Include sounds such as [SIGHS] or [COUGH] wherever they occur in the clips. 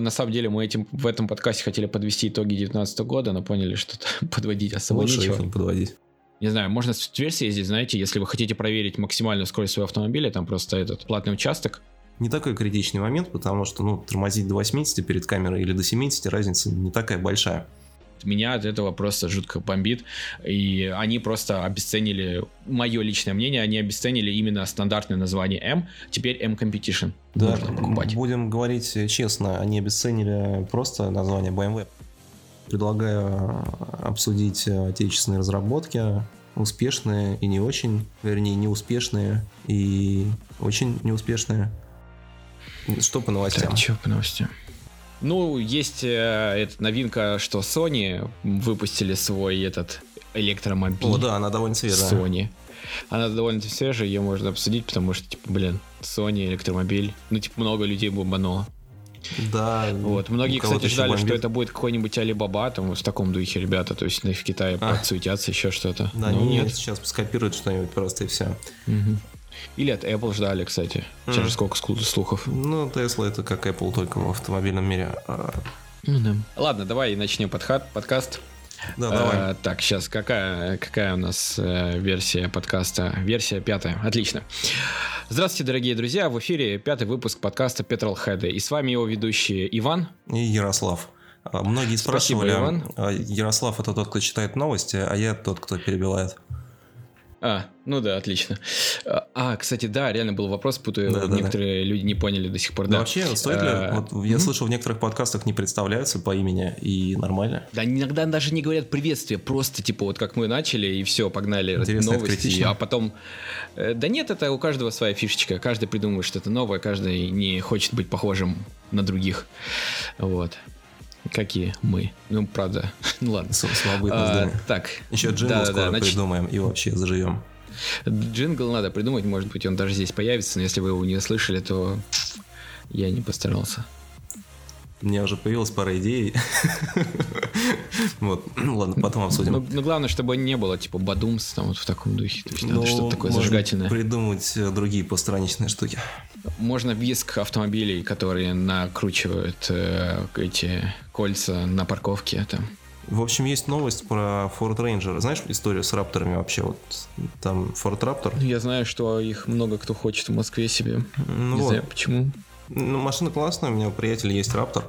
на самом деле мы этим, в этом подкасте хотели подвести итоги 2019 года, но поняли, что [LAUGHS] подводить особо Лучше нечего. не подводить. Не знаю, можно с Тверь съездить, знаете, если вы хотите проверить максимальную скорость своего автомобиля, там просто этот платный участок. Не такой критичный момент, потому что, ну, тормозить до 80 перед камерой или до 70, разница не такая большая. Меня от этого просто жутко бомбит. И они просто обесценили, мое личное мнение, они обесценили именно стандартное название M. Теперь M Competition Да, можно покупать. будем говорить честно, они обесценили просто название BMW. Предлагаю обсудить отечественные разработки, успешные и не очень, вернее, неуспешные и очень неуспешные. Что по новостям? Так, что по новостям? Ну, есть э, эта новинка, что Sony выпустили свой этот электромобиль. О, да, она довольно свежая. Sony. Она довольно свежая, ее можно обсудить, потому что, типа, блин, Sony, электромобиль. Ну, типа, много людей бомбануло. Да. Вот. Многие, кстати, ждали, что бомбит. это будет какой-нибудь Alibaba, там, в таком духе, ребята. То есть, в Китае А. подсуетятся, еще что-то. Да, Но они нет. сейчас скопируют что-нибудь просто и все. Мгм. Или от Apple ждали, кстати. Сейчас же сколько слухов. Ну, Tesla это как Apple, только в автомобильном мире. А, Ну да. Ладно, давай начнем подхат, подкаст. Да, давай. Э, так, сейчас какая, какая у нас э, версия подкаста? Версия пятая. Отлично. Здравствуйте, дорогие друзья. В эфире пятый выпуск подкаста Petrolhead. И с вами его ведущий Иван. И Ярослав. А, Многие Спасибо, спрашивали, Иван. а, Ярослав это тот, кто читает новости, а я тот, кто перебивает. А, ну да, отлично. А, А, кстати, да, реально был вопрос, путаю. Да, да, Некоторые люди не поняли до сих пор. Да. Да, вообще, стоит ли, Э, вот я мгм. слышал, в некоторых подкастах не представляются по имени, и нормально. Да, иногда даже не говорят приветствие, просто типа вот как мы начали, и все, погнали Интересно, новости, а потом... э, Да нет, это у каждого своя фишечка, каждый придумывает что-то новое, каждый не хочет быть похожим на других. Вот. Какие мы. Ну, правда. [LAUGHS] Ну ладно. С- Самобытность, А, да. так. Еще джингл Да, скоро да, нач- придумаем и вообще заживем. Джингл надо придумать, может быть, он даже здесь появится, но если вы его не слышали, то я не постарался. У меня уже появилась пара идей. [LAUGHS] Вот, ну ладно, потом обсудим. Ну, ну, главное, чтобы не было, типа, бадумс, там, вот в таком духе. То есть надо Ну, что-то такое зажигательное. придумать э, другие постраничные штуки. Можно виск автомобилей, которые накручивают э, эти кольца на парковке. Там. В общем, есть новость про Ford Ranger. Знаешь историю с рапторами вообще? Вот там Ford Raptor. Я знаю, что их много кто хочет в Москве себе. Ну не вот. знаю почему. Ну, машина классная, у меня у приятеля есть Raptor.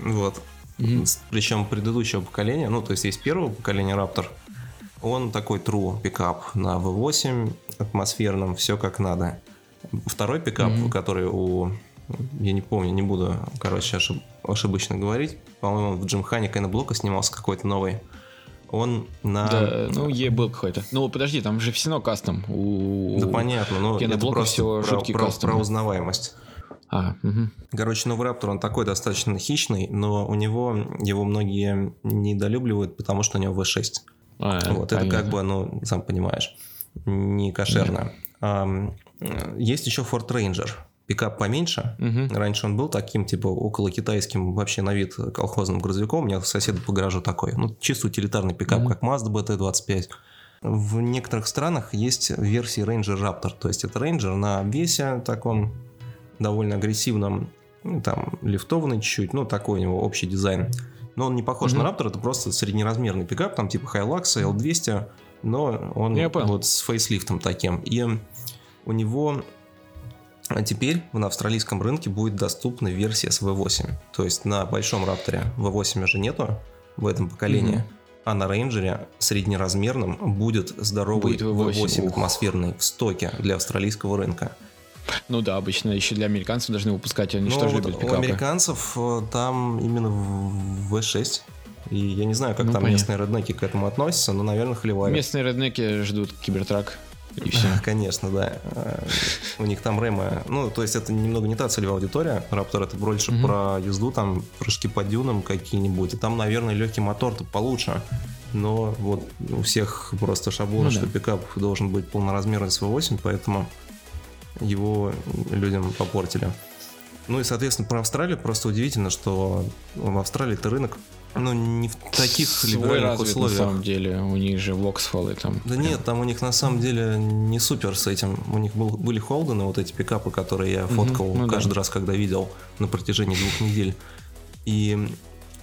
Вот. С- Причем предыдущего поколения, ну, то есть есть первого поколения Raptor. Он такой true пикап на V8 атмосферном, все как надо. Второй пикап, Мгм. который у... Я не помню, не буду, короче, ошиб- ошибочно говорить. По-моему, в Джимхане Кайна Блока снимался какой-то новый. Он на... Да, ну, е был какой-то. Ну, подожди, там же все равно кастом. У... Да понятно, но это Киноблока просто всего про, про- кастом. про узнаваемость. А, мгм. Короче, новый Раптор, он такой достаточно хищный, но у него его многие недолюбливают, потому что у него V6. А, вот, это понятно. как бы, ну, сам понимаешь, не кошерно. Э, есть еще Ford Ranger. Пикап поменьше. Мгм. Раньше он был таким, типа, около китайским, вообще на вид колхозным грузовиком. У меня соседа по гаражу такой. Ну, чисто утилитарный пикап, Мгм. как Mazda BT-25. В некоторых странах есть версии Ranger Raptor. То есть это Ranger на обвесе таком довольно агрессивном, ну, там, лифтованный чуть-чуть, ну, такой у него общий дизайн. Но он не похож Мгм. на Raptor, это просто среднеразмерный пикап, там типа Hilux, L200, но он Я понял. вот с фейслифтом таким. И у него а теперь на австралийском рынке будет доступна версия с V8. То есть на большом Рапторе V8 уже нету в этом поколении. Мгм. А на рейнджере среднеразмерном будет здоровый Будет V8, V8 ух. атмосферный в стоке для австралийского рынка. Ну да, обычно еще для американцев должны выпускать, они что же Ну, вот любят у пикапы. американцев э, там именно в- V6. И я не знаю, как Ну, там понятно. местные реднеки к этому относятся, но, наверное, холиварят. Местные реднеки ждут кибертрак и все. [LAUGHS] Конечно, да. Э, У них там ремы. Ну, то есть это немного не та целевая аудитория. Раптор это больше Мгм. про езду, там прыжки по дюнам какие-нибудь. И там, наверное, легкий мотор-то получше. Но вот у всех просто шаблон, Ну что да. пикап должен быть полноразмерный с V8, поэтому его людям попортили. Ну и, соответственно, про Австралию просто удивительно, что в Австралии-то рынок ну, не в таких Свой либеральных развит условиях. на самом деле. У них же Воксфоллы там. Да нет, там у них на самом деле не супер с этим. У них был, были Холдены, вот эти пикапы, которые я фоткал ну да. каждый раз, когда видел на протяжении двух недель. И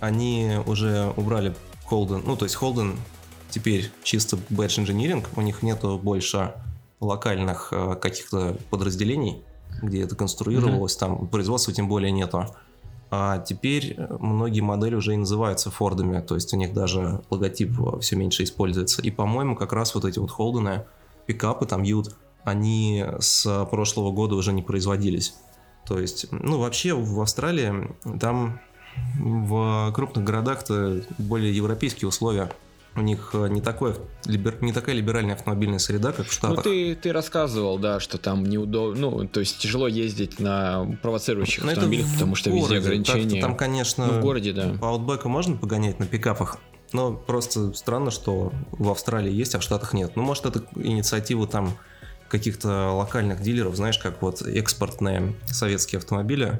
они уже убрали Holden, ну то есть Holden теперь чисто badge engineering, у них нету больше локальных э, каких-то подразделений, где это конструировалось, mm-hmm. там производства тем более нету. А теперь многие модели уже и называются Фордами, то есть у них даже логотип все меньше используется. И, по-моему, как раз вот эти вот Холдены, пикапы, там Ют, они с прошлого года уже не производились. То есть, ну, вообще в Австралии там в крупных городах-то более европейские условия у них э, не, такое, не такая либеральная автомобильная среда, как в Штатах. Ну, ты, ты рассказывал, да, что там неудобно, ну, то есть тяжело ездить на провоцирующих Но ну, автомобилях, потому что городе. везде ограничения. Там, конечно, ну, в городе, да. по аутбеку можно погонять на пикапах, но просто странно, что в Австралии есть, а в Штатах нет. Ну, может, это инициатива там каких-то локальных дилеров, знаешь, как вот экспортные советские автомобили,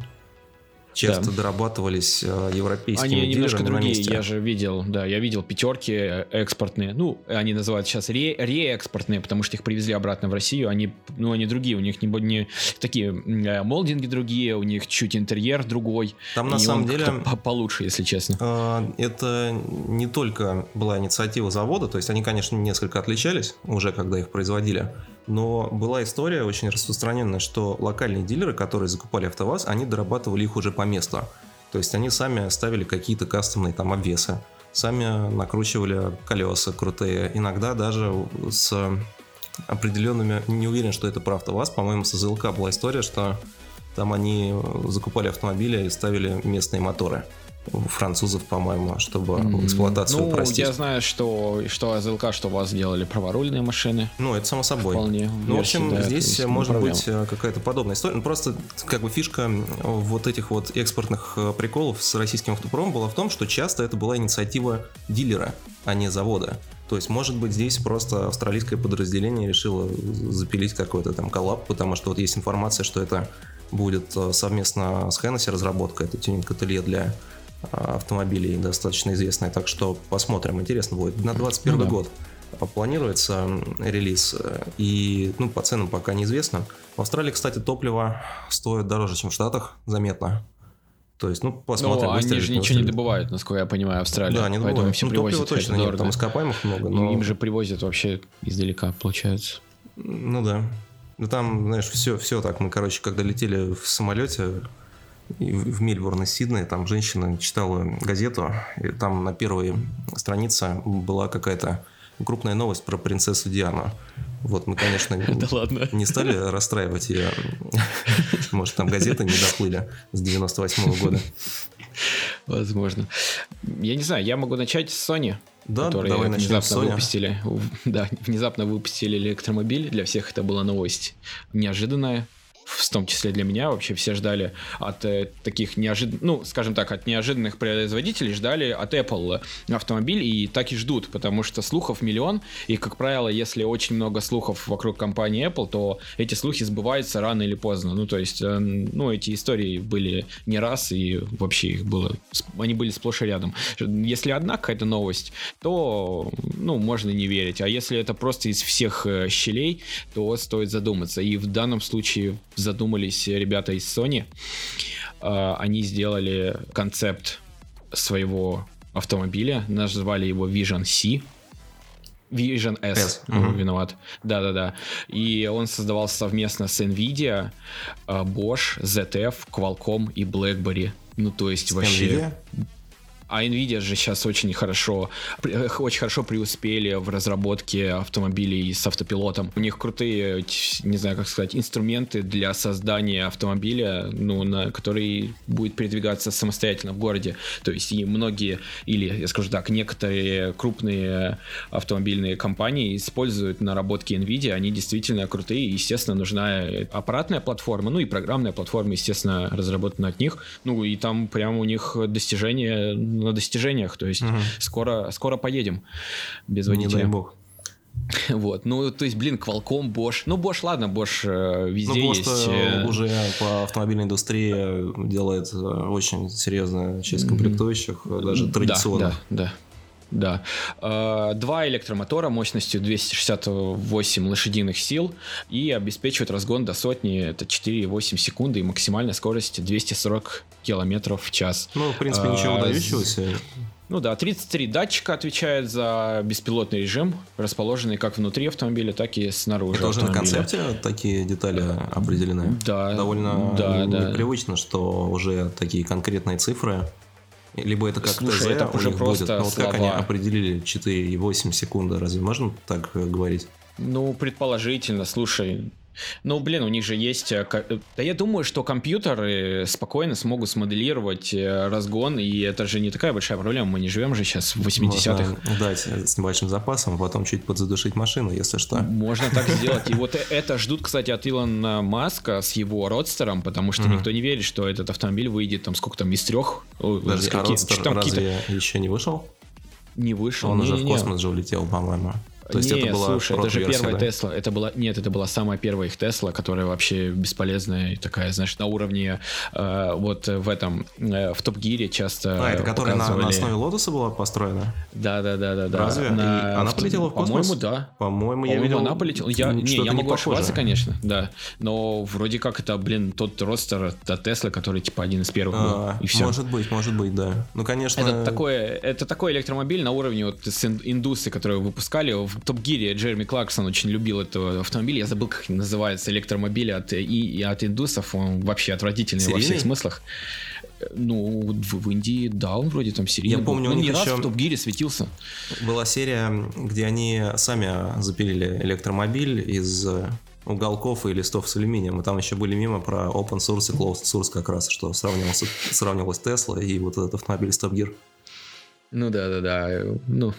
часто да. дорабатывались э, европейскими Они немножко другие, на месте. я же видел, да, я видел пятерки э, экспортные, ну, они называют сейчас ре, реэкспортные, потому что их привезли обратно в Россию, они, ну, они другие, у них не, не такие э, молдинги другие, у них чуть интерьер другой. Там на самом деле получше, если честно. Это не только была инициатива завода, то есть они, конечно, несколько отличались уже, когда их производили, но была история очень распространенная, что локальные дилеры, которые закупали АвтоВАЗ, они дорабатывали их уже по месту. То есть они сами ставили какие-то кастомные там обвесы, сами накручивали колеса крутые, иногда даже с определенными, не уверен, что это про АвтоВАЗ, по-моему, с ЗЛК была история, что там они закупали автомобили и ставили местные моторы французов, по-моему, чтобы mm-hmm. эксплуатацию ну, упростить. я знаю, что, что АЗЛК, что у вас сделали праворульные машины. Ну, это само собой. Вполне. Ну, в общем, да, здесь может быть э, какая-то подобная история. Ну, просто как бы фишка вот этих вот экспортных э, приколов с российским автопромом была в том, что часто это была инициатива дилера, а не завода. То есть, может быть, здесь просто австралийское подразделение решило запилить какой-то там коллаб, потому что вот есть информация, что это будет э, совместно с Hennessy разработка, это тюнинг-ателье для автомобилей достаточно известная, так что посмотрим, интересно будет. На 21 ну, да. год планируется релиз, и ну, по ценам пока неизвестно. В Австралии, кстати, топливо стоит дороже, чем в Штатах, заметно. То есть, ну, посмотрим. Ну, они же ничего не добывают, насколько я понимаю, Австралия. Да, не добывают. все ну, привозят точно нет, там ископаемых много. Но... Им же привозят вообще издалека, получается. Ну да. Ну там, знаешь, все, все так. Мы, короче, когда летели в самолете, в Мельбурн из Сиднея, там женщина читала газету, и там на первой странице была какая-то крупная новость про принцессу Диану. Вот мы, конечно, [LAUGHS] да ладно. не стали расстраивать ее. [LAUGHS] Может, там газеты не доплыли с 98 -го года. Возможно. Я не знаю, я могу начать с Sony. Да, которые давай внезапно выпустили, [LAUGHS] да, внезапно выпустили электромобиль. Для всех это была новость неожиданная в том числе для меня, вообще все ждали от э, таких неожиданных, ну, скажем так, от неожиданных производителей, ждали от Apple автомобиль и так и ждут, потому что слухов миллион, и, как правило, если очень много слухов вокруг компании Apple, то эти слухи сбываются рано или поздно. Ну, то есть, э, ну, эти истории были не раз, и вообще их было, они были сплошь и рядом. Если одна какая-то новость, то, ну, можно не верить, а если это просто из всех э, щелей, то стоит задуматься. И в данном случае задумались ребята из Sony. А, они сделали концепт своего автомобиля, назвали его Vision C. Vision S, S. Uh-huh. виноват. Да-да-да. И он создавался совместно с NVIDIA, а, Bosch, ZF, Qualcomm и BlackBerry. Ну, то есть с вообще... NVIDIA? А Nvidia же сейчас очень хорошо, очень хорошо преуспели в разработке автомобилей с автопилотом. У них крутые, не знаю, как сказать, инструменты для создания автомобиля, ну, на который будет передвигаться самостоятельно в городе. То есть и многие, или, я скажу так, некоторые крупные автомобильные компании используют наработки Nvidia, они действительно крутые, естественно, нужна аппаратная платформа, ну и программная платформа, естественно, разработана от них. Ну и там прямо у них достижения на достижениях, то есть угу. скоро, скоро поедем без водителя. Не дай бог. [LAUGHS] Вот, ну, то есть, блин, Qualcomm, Bosch. Ну, Bosch, ладно, Bosch э, везде ну, есть. Э... уже по автомобильной индустрии делает э, очень серьезную часть комплектующих, даже традиционных. Да, да, да. Э, два электромотора мощностью 268 лошадиных сил и обеспечивают разгон до сотни, это 4,8 секунды и максимальная скорость 240 километров в час. Ну, в принципе, ничего А, выдающегося. Ну да, 33 датчика отвечает за беспилотный режим, расположенный как внутри автомобиля, так и снаружи Это уже на автомобиля. концепте такие детали определены? Да, Довольно да, да. непривычно, что уже такие конкретные цифры. Либо это как Слушай, это уже просто будет. Но вот как они определили 4,8 секунды? Разве можно так э, говорить? Ну, предположительно, слушай. Ну, блин, у них же есть... э, э, Да я думаю, что компьютеры спокойно смогут смоделировать э, разгон, и это же не такая большая проблема. Мы не живем же сейчас в 80-х. Можно дать с небольшим запасом, потом чуть подзадушить машину, если что. Можно так [LAUGHS] сделать. И вот это ждут, кстати, от Илона Маска с его родстером, потому что никто не верит, что этот автомобиль выйдет там сколько там из трех. Какие- Родстер разве еще не вышел? не вышел. Он уже в космос же улетел, по-моему. То есть не, это была слушай, это же первая да? Тесла. Это была нет, это была самая первая их Тесла, которая вообще бесполезная и такая, знаешь, на уровне э, вот в этом э, в Топ Гире часто. А, это которая на, на показывали- основе Лотоса была построена? Да, да, да, да, да. Разве? И На- она в- полетела в космос? По-моему, да. По-моему, я По-моему, видел... она полетела. Я, не, я могу похожее. ошибаться, конечно, да. Но вроде как это, блин, тот родстер от Теслы, который типа один из первых был. А, и все. Может быть, может быть, да. Ну, конечно... Это, такое, это такой электромобиль на уровне вот индусы, которые выпускали. В Топ Гире Джереми Кларксон очень любил этот автомобиль. Я забыл, как называется электромобиль от, и, и от индусов. Он вообще отвратительный во Серийный? всех смыслах. Ну, в, в Индии, да, он вроде там серийный. Я помню, был. у Он не раз в Топ Гире светился. Была серия, где они сами запилили электромобиль из э, уголков и листов с алюминием. И там еще были мимо про open source и closed source как раз, что сравнивался, сравнивалась Тесла и вот этот автомобиль Stop Gear. Ну да, да, да. Ну,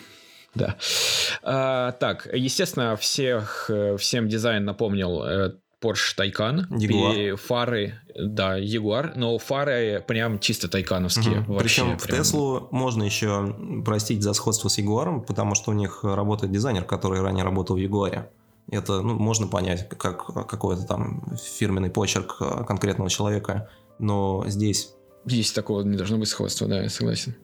да. А, так, естественно, всех, э, всем дизайн напомнил э, Porsche Taycan. Jaguar. Фары, да, Jaguar, но фары прям чисто тайкановские. Мгм. вообще Причем в прям. Теслу можно еще простить за сходство с Ягуаром, потому что у них работает дизайнер, который ранее работал в Ягуаре. Это ну, можно понять как какой-то там фирменный почерк э, конкретного человека. Но здесь Есть такого, не должно быть сходства, да, я согласен.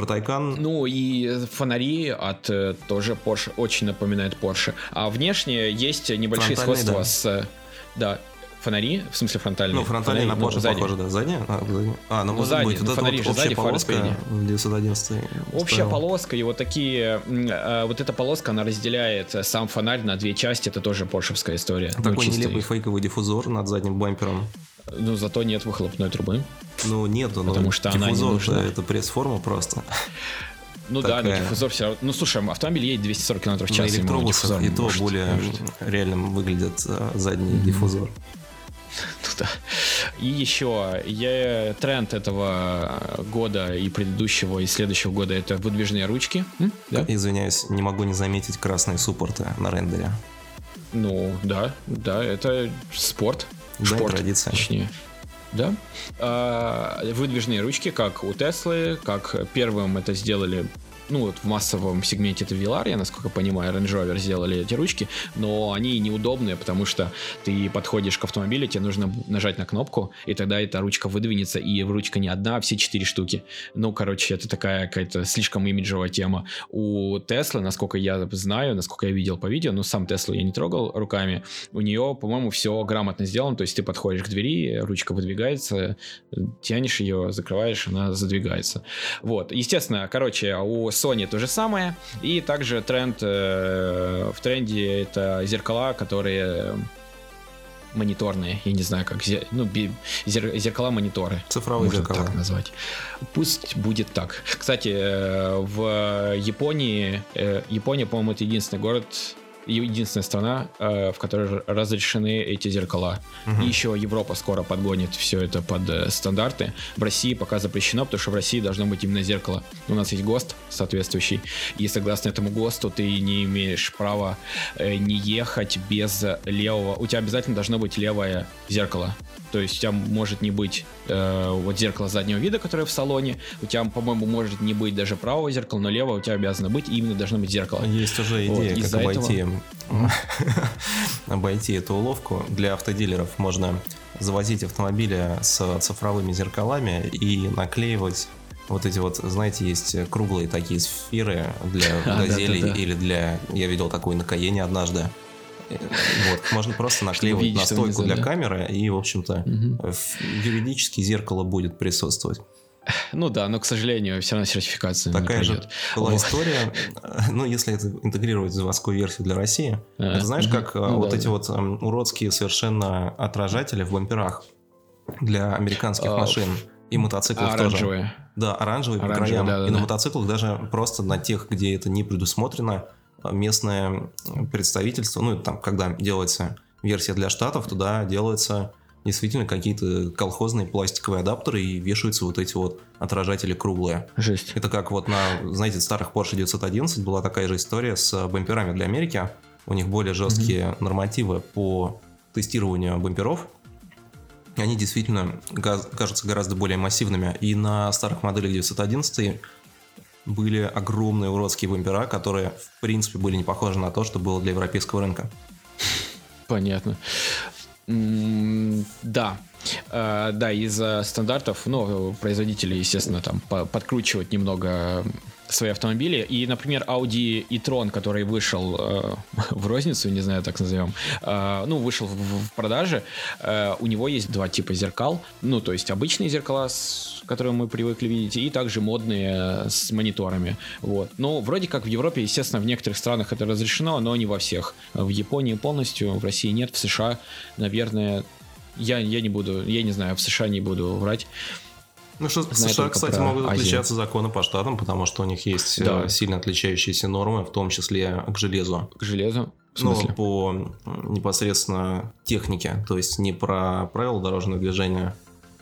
Про Тайкан Ну и фонари от э, тоже Porsche очень напоминает Porsche. А внешне есть небольшие Фронтальные, сходства да. с... э, Да, фонари, в смысле фронтальные. Ну, фронтальный на Фонари, ну, Porsche сзади. похоже, да. Задняя? А, задняя. А, ну, Ну, может задняя, быть, ну, вот это фонари вот же общая сзади, полоска спереди. в 911 Общая устроила. полоска и вот такие, э, вот эта полоска, она разделяет сам фонарь на две части, это тоже поршевская история. Ну, Такой чисто нелепый их. фейковый диффузор над задним бампером. Ну, зато нет выхлопной трубы. Ну, нету, но Потому что она не нужна. это пресс-форма просто. Ну да, но Такая. диффузор все равно... Ну, слушай, автомобиль едет 240 км в На час, ему электробусах и то может более нужен. реальным выглядит э, задний диффузор. [LAUGHS] Ну да. И еще я, тренд этого года и предыдущего и следующего года это выдвижные ручки. М? Да? Извиняюсь, не могу не заметить красные суппорты на рендере. Ну да, да, это спорт. Да, Шпорт, традиция. Точнее. Да. А, выдвижные ручки, как у Теслы, как первым это сделали ну, вот в массовом сегменте это Velar, я насколько понимаю, Range Rover сделали эти ручки, но они неудобные, потому что ты подходишь к автомобилю, тебе нужно нажать на кнопку, и тогда эта ручка выдвинется, и ручка не одна, а все четыре штуки. Ну, короче, это такая какая-то слишком имиджевая тема. У Теслы, насколько я знаю, насколько я видел по видео, но сам Теслу я не трогал руками, у нее, по-моему, все грамотно сделано, то есть ты подходишь к двери, ручка выдвигается, тянешь ее, закрываешь, она задвигается. Вот, естественно, короче, у Sony то же самое, и также тренд э, в тренде это зеркала, которые мониторные, я не знаю, как зе- ну, зер- зеркала мониторы. Цифровые Можно зеркала. так назвать. Пусть будет так. Кстати, э, в Японии, э, Япония, по-моему, это единственный город, единственная страна, э, в которой разрешены эти зеркала. Мгм. И еще Европа скоро подгонит все это под э, стандарты. В России пока запрещено, потому что в России должно быть именно зеркало. У нас есть ГОСТ соответствующий, и согласно этому ГОСТу ты не имеешь права э, не ехать без левого. У тебя обязательно должно быть левое зеркало. То есть у тебя может не быть э, вот зеркало заднего вида, которое в салоне. У тебя, по-моему, может не быть даже правого зеркала, но левого у тебя обязано быть, и именно должно быть зеркало. Есть уже Вот, идея, как из-за обойти, [LAUGHS] обойти эту уловку. Для автодилеров можно завозить автомобили с цифровыми зеркалами и наклеивать вот эти вот, знаете, есть круглые такие сферы для [LAUGHS] А, газелей или для... Я видел такой на Каене однажды. Э, Вот, можно просто [LAUGHS] наклеивать на стойку для камеры, и, в общем-то, юридически зеркало будет присутствовать. [SIGHS] Ну да, но, к сожалению, все равно сертификация Такая же была Вот. история, [LAUGHS] ну, если это интегрировать в заводскую версию для России, А, это знаешь, мгм. как Ну вот да, эти да. вот эм, уродские совершенно отражатели в бамперах для американских А, машин и мотоциклов тоже. Оранжевые. Да, оранжевые по краям. и на мотоциклах даже просто на тех, где это не предусмотрено, а, местное представительство, ну, там, когда делается версия для штатов, туда делаются действительно какие-то колхозные пластиковые адаптеры и вешаются вот эти вот отражатели круглые. Жесть. Это как вот на, знаете, старых Porsche 911 была такая же история с бамперами для Америки. У них более жесткие нормативы по тестированию бамперов. Они действительно кажутся гораздо более массивными. И на старых моделях 911 были огромные уродские бампера, которые, в принципе, были не похожи на то, что было для европейского рынка. Понятно. Да. Э, Да, из-за стандартов, ну, производители, естественно, там по- подкручивают немного свои автомобили. И, например, Audi e-tron, который вышел э, [LAUGHS] в розницу, не знаю, так назовем, э, ну, вышел в, в продаже, э, у него есть два типа зеркал. Ну, то есть обычные зеркала, с которые мы привыкли видеть, и также модные э, с мониторами. Вот. Но вроде как в Европе, естественно, в некоторых странах это разрешено, но не во всех. В Японии полностью, в России нет, в США, наверное, я, я не буду, я не знаю, в США не буду врать. Ну что, в США, кстати, могут Азию. отличаться законы по штатам, потому что у них есть э, Да. сильно отличающиеся нормы, в том числе к железу. К железу. Ну, по непосредственно технике, то есть не про правила дорожного движения.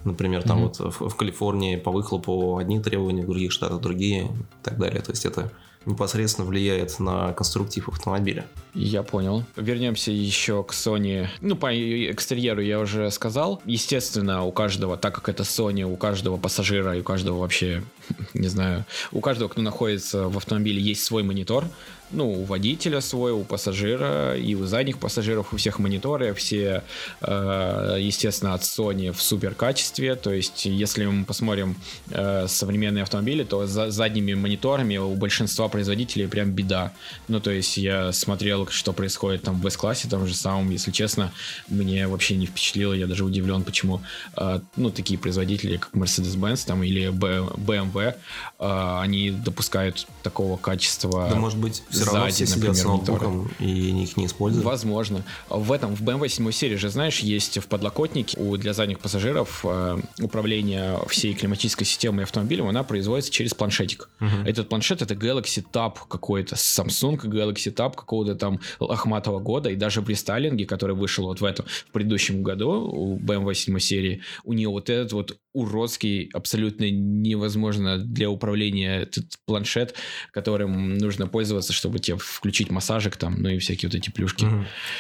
Например, там Мгм. вот в, в Калифорнии по выхлопу одни требования, в других штатах другие и так далее. То есть это непосредственно влияет на конструктив автомобиля. Я понял. Вернемся еще к Sony. Ну, по экстерьеру я уже сказал. Естественно, у каждого, так как это Sony, у каждого пассажира и у каждого вообще, [LAUGHS] не знаю, у каждого, кто находится в автомобиле, есть свой монитор. Ну, у водителя свой, у пассажира и у задних пассажиров, у всех мониторы, все, э, естественно, от Sony в супер качестве. То есть, если мы посмотрим э, современные автомобили, то за задними мониторами у большинства производителей прям беда. Ну, то есть, я смотрел, что происходит там в S-классе, там же самом, если честно, мне вообще не впечатлило, я даже удивлен, почему, э, ну, такие производители, как Mercedes-Benz там или BMW, они допускают такого качества. да, может быть, все равно сзади, все сидят с например, мониторы. ноутбуком и их не используют. Возможно. В этом, в BMW 7 серии же, знаешь, есть в подлокотнике у, для задних пассажиров э, управление всей климатической системой автомобилем, она производится через планшетик. Мгм. Этот планшет это Galaxy Tab какой-то, Samsung Galaxy Tab какого-то там лохматого года, и даже при Стайлинге, который вышел вот в этом, в предыдущем году у BMW 7 серии, у нее вот этот вот уродский, абсолютно невозможно для управления этот планшет, которым нужно пользоваться, чтобы тебе включить массажик там, ну и всякие вот эти плюшки.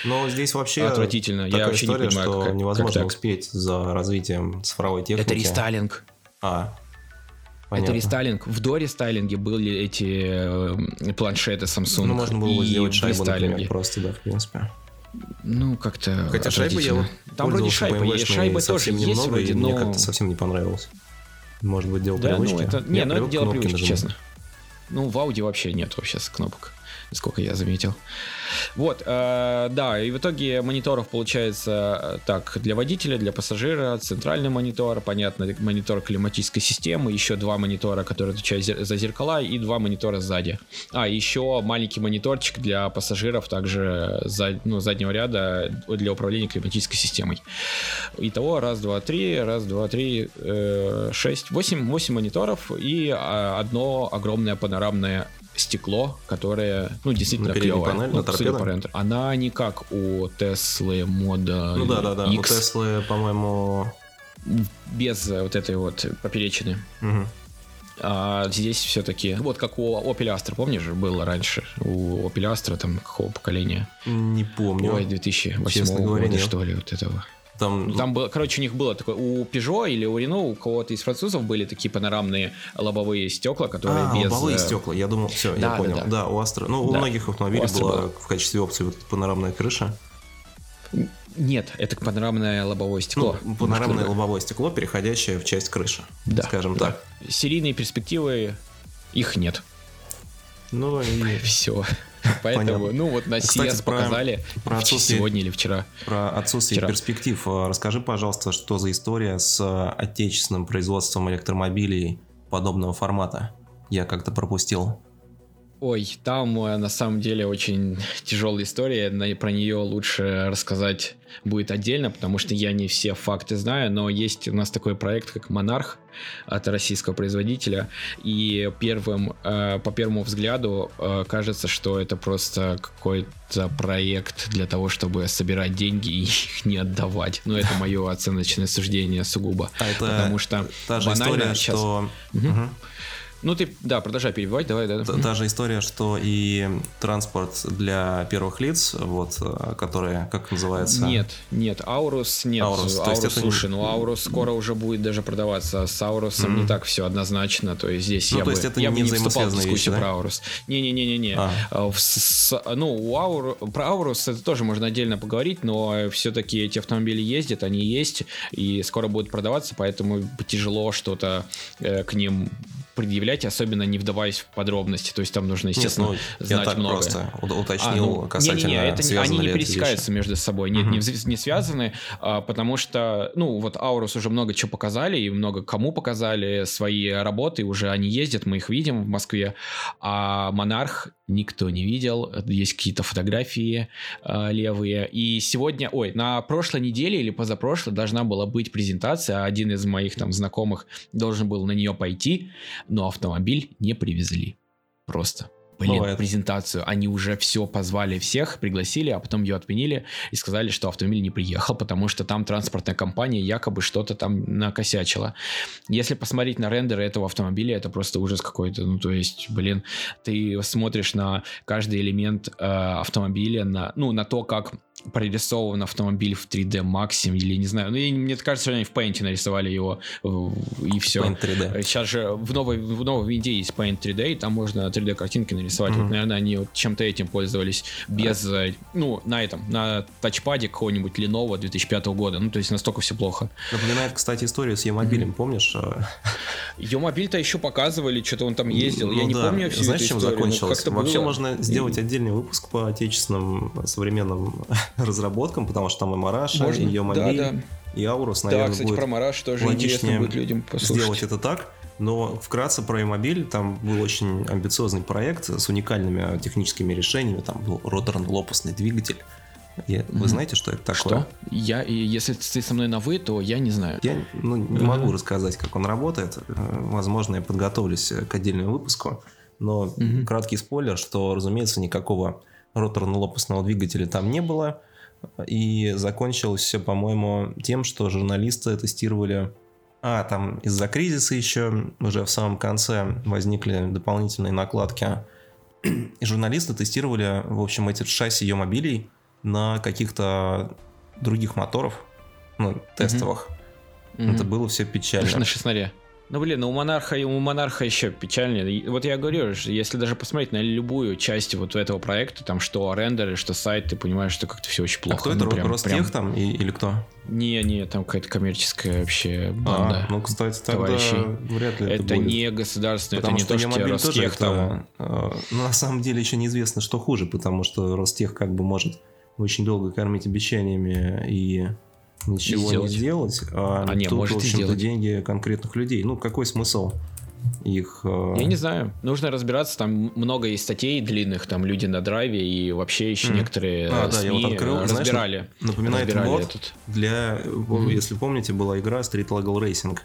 Но здесь вообще Отвратительно. Я такая вообще не история, понимаю, что как- как невозможно так. успеть за развитием цифровой техники. Это рестайлинг. А, Это понятно. рестайлинг. В дорестайлинге были эти э, планшеты Samsung. Ну, можно было бы и сделать шайбу, например, просто, да, в принципе. Ну, как-то Хотя шайбы я вот. Там вроде шайбы, есть, шайбы тоже совсем есть немного, вроде, и мне но... как-то совсем не понравилось. Может быть, дело Да, привычки. ну это... Не, Я ну это дело привычки, нажимать. честно. Ну, в Audi вообще нет вообще кнопок, насколько я заметил. Вот, э, да, и в итоге мониторов получается э, так, для водителя, для пассажира, центральный монитор, понятно, монитор климатической системы, еще два монитора, которые отвечают за зеркала, и два монитора сзади. А, еще маленький мониторчик для пассажиров, также за, ну, заднего ряда для управления климатической системой. Итого раз, два, три, раз, два, три, э, шесть, восемь, восемь мониторов и а, одно огромное панорамное стекло, которое, ну, действительно На клевое. панели, Ну, на рендеру. Она не как у Теслы мода Ну да, да, да. У X, Теслы, по-моему... без э, вот этой вот поперечины. мгм. А здесь все-таки, вот как у Opel Astra, помнишь, было раньше? У Opel Astra там какого поколения? Не помню. Ой, 2008 Честно говоря, года, нет. что ли, вот этого. Там, Там было, короче, у них было такое, у Peugeot или у Renault, у кого-то из французов были такие панорамные лобовые стекла, которые а, без... лобовые э, стекла. Я думал, все, да, я понял. да, Да, да. у Астра. Ну, у Да. многих автомобилей У Astra была было. в качестве опции вот панорамная крыша. Нет, это панорамное лобовое стекло. Ну, панорамное лобовое стекло, переходящее в часть крыши. Да. Скажем да. так. Серийные перспективы, их нет. Ну и... [LAUGHS] Все. [LAUGHS] Поэтому, Понятно. ну вот на Кстати, CES про, показали про отсутствие, сегодня или вчера. Про отсутствие вчера. перспектив. А, расскажи, пожалуйста, что за история с а, отечественным производством электромобилей подобного формата? Я как-то пропустил. Ой, там э, на самом деле очень тяжелая история, про нее лучше рассказать будет отдельно, потому что я не все факты знаю, но есть у нас такой проект, как «Монарх» от российского производителя, и первым, э, по первому взгляду э, кажется, что это просто какой-то проект для того, чтобы собирать деньги и их не отдавать. Но это мое оценочное суждение сугубо. А это потому что та же история, сейчас... что... Угу. Угу. Ну ты, да, продолжай перебивать, давай, да. Та, та же история, что и транспорт для первых лиц, вот, э, которые, как называется? Нет, нет, Аурус нет. Аурус, Аурус то есть слушай, не... ну Аурус скоро уже будет даже продаваться. С Аурусом mm-hmm. не так все однозначно, то есть здесь ну, я то есть бы, это я не бы не вступал в дискуссию вещи, да? про Аурус. Не-не-не-не-не. А. Э, ну, у Аур... про Аурус это тоже можно отдельно поговорить, но все-таки эти автомобили ездят, они есть, и скоро будут продаваться, поэтому тяжело что-то э, к ним предъявлять, особенно не вдаваясь в подробности. То есть там нужно, естественно, Нет, ну, знать я так много. просто уточнил а, ну, касательно не, не, не, это, Они не пересекаются между собой, нет, угу. не, не связаны, а, потому что, ну, вот Аурус уже много чего показали, и много кому показали свои работы, уже они ездят, мы их видим в Москве, а Монарх никто не видел, есть какие-то фотографии э, левые. И сегодня, ой, на прошлой неделе или позапрошлой должна была быть презентация, один из моих там знакомых должен был на нее пойти, но автомобиль не привезли. Просто блин, Бывает. презентацию. Они уже все позвали всех, пригласили, а потом ее отменили и сказали, что автомобиль не приехал, потому что там транспортная компания якобы что-то там накосячила. Если посмотреть на рендеры этого автомобиля, это просто ужас какой-то. Ну, то есть, блин, ты смотришь на каждый элемент э, автомобиля, на, ну, на то, как прорисован автомобиль в 3D Maxim или не знаю. Ну, мне кажется, что они в Paint нарисовали его и все. Paint 3D. Сейчас же в новой, в новой винде есть Paint 3D, и там можно 3D картинки нарисовать. Mm-hmm. Вот, наверное, они вот чем-то этим пользовались без, mm-hmm. ну, на этом, на тачпаде какого-нибудь Lenovo 2005 года. Ну, то есть настолько все плохо. Напоминает, кстати, историю с Е-мобилем, mm-hmm. помнишь? Е-мобиль-то еще показывали, что-то он там ездил. Ну, Я не да. помню всю Знаешь, чем закончилось? Вообще было? можно сделать отдельный выпуск по отечественным современным разработкам, потому что там и Мараша, Можно? и мобиль, да, да. и Аурус, наверное, Да, кстати, будет про Мараш тоже интересно будет людям послушать. сделать это так. Но вкратце про e там был очень амбициозный проект с уникальными техническими решениями. Там был роторно-лопастный двигатель. Я, вы знаете, что это такое? Что? Я, и если ты со мной на вы, то я не знаю. Я ну, не mm могу рассказать, как он работает. Э, возможно, я подготовлюсь к отдельному выпуску. Но mm краткий спойлер, что, разумеется, никакого роторно-лопастного двигателя там не было. И закончилось все, по-моему, тем, что журналисты тестировали... А, там из-за кризиса еще уже в самом конце возникли дополнительные накладки. И журналисты тестировали, в общем, эти шасси ее мобилей на каких-то других моторов, ну, тестовых. Mm-hmm. Это было все печально. На шестнаре. Ну, блин, у монарха, у монарха еще печальнее. Вот я говорю, если даже посмотреть на любую часть вот этого проекта, там что рендеры, что сайт, ты понимаешь, что как-то все очень плохо. А кто ну, это, прям, Ростех прям... там и, или кто? Не, не, там какая-то коммерческая вообще банда. А, ну, кстати, тогда товарищей. вряд ли это, это будет. не государственное, это не то, что Ростех там... Это, ну, на самом деле еще неизвестно, что хуже, потому что Ростех как бы может очень долго кормить обещаниями и ничего не сделать, а, а не, тут, может в общем-то, деньги конкретных людей. Ну, какой смысл? их... Э, Я не знаю. Нужно разбираться. Там много есть статей длинных, там люди на драйве и вообще еще mm. некоторые а, да, я вот открыл, разбирали. Знаешь, напоминает разбирали мод этот. для, mm-hmm. если помните, была игра Street Legal Racing.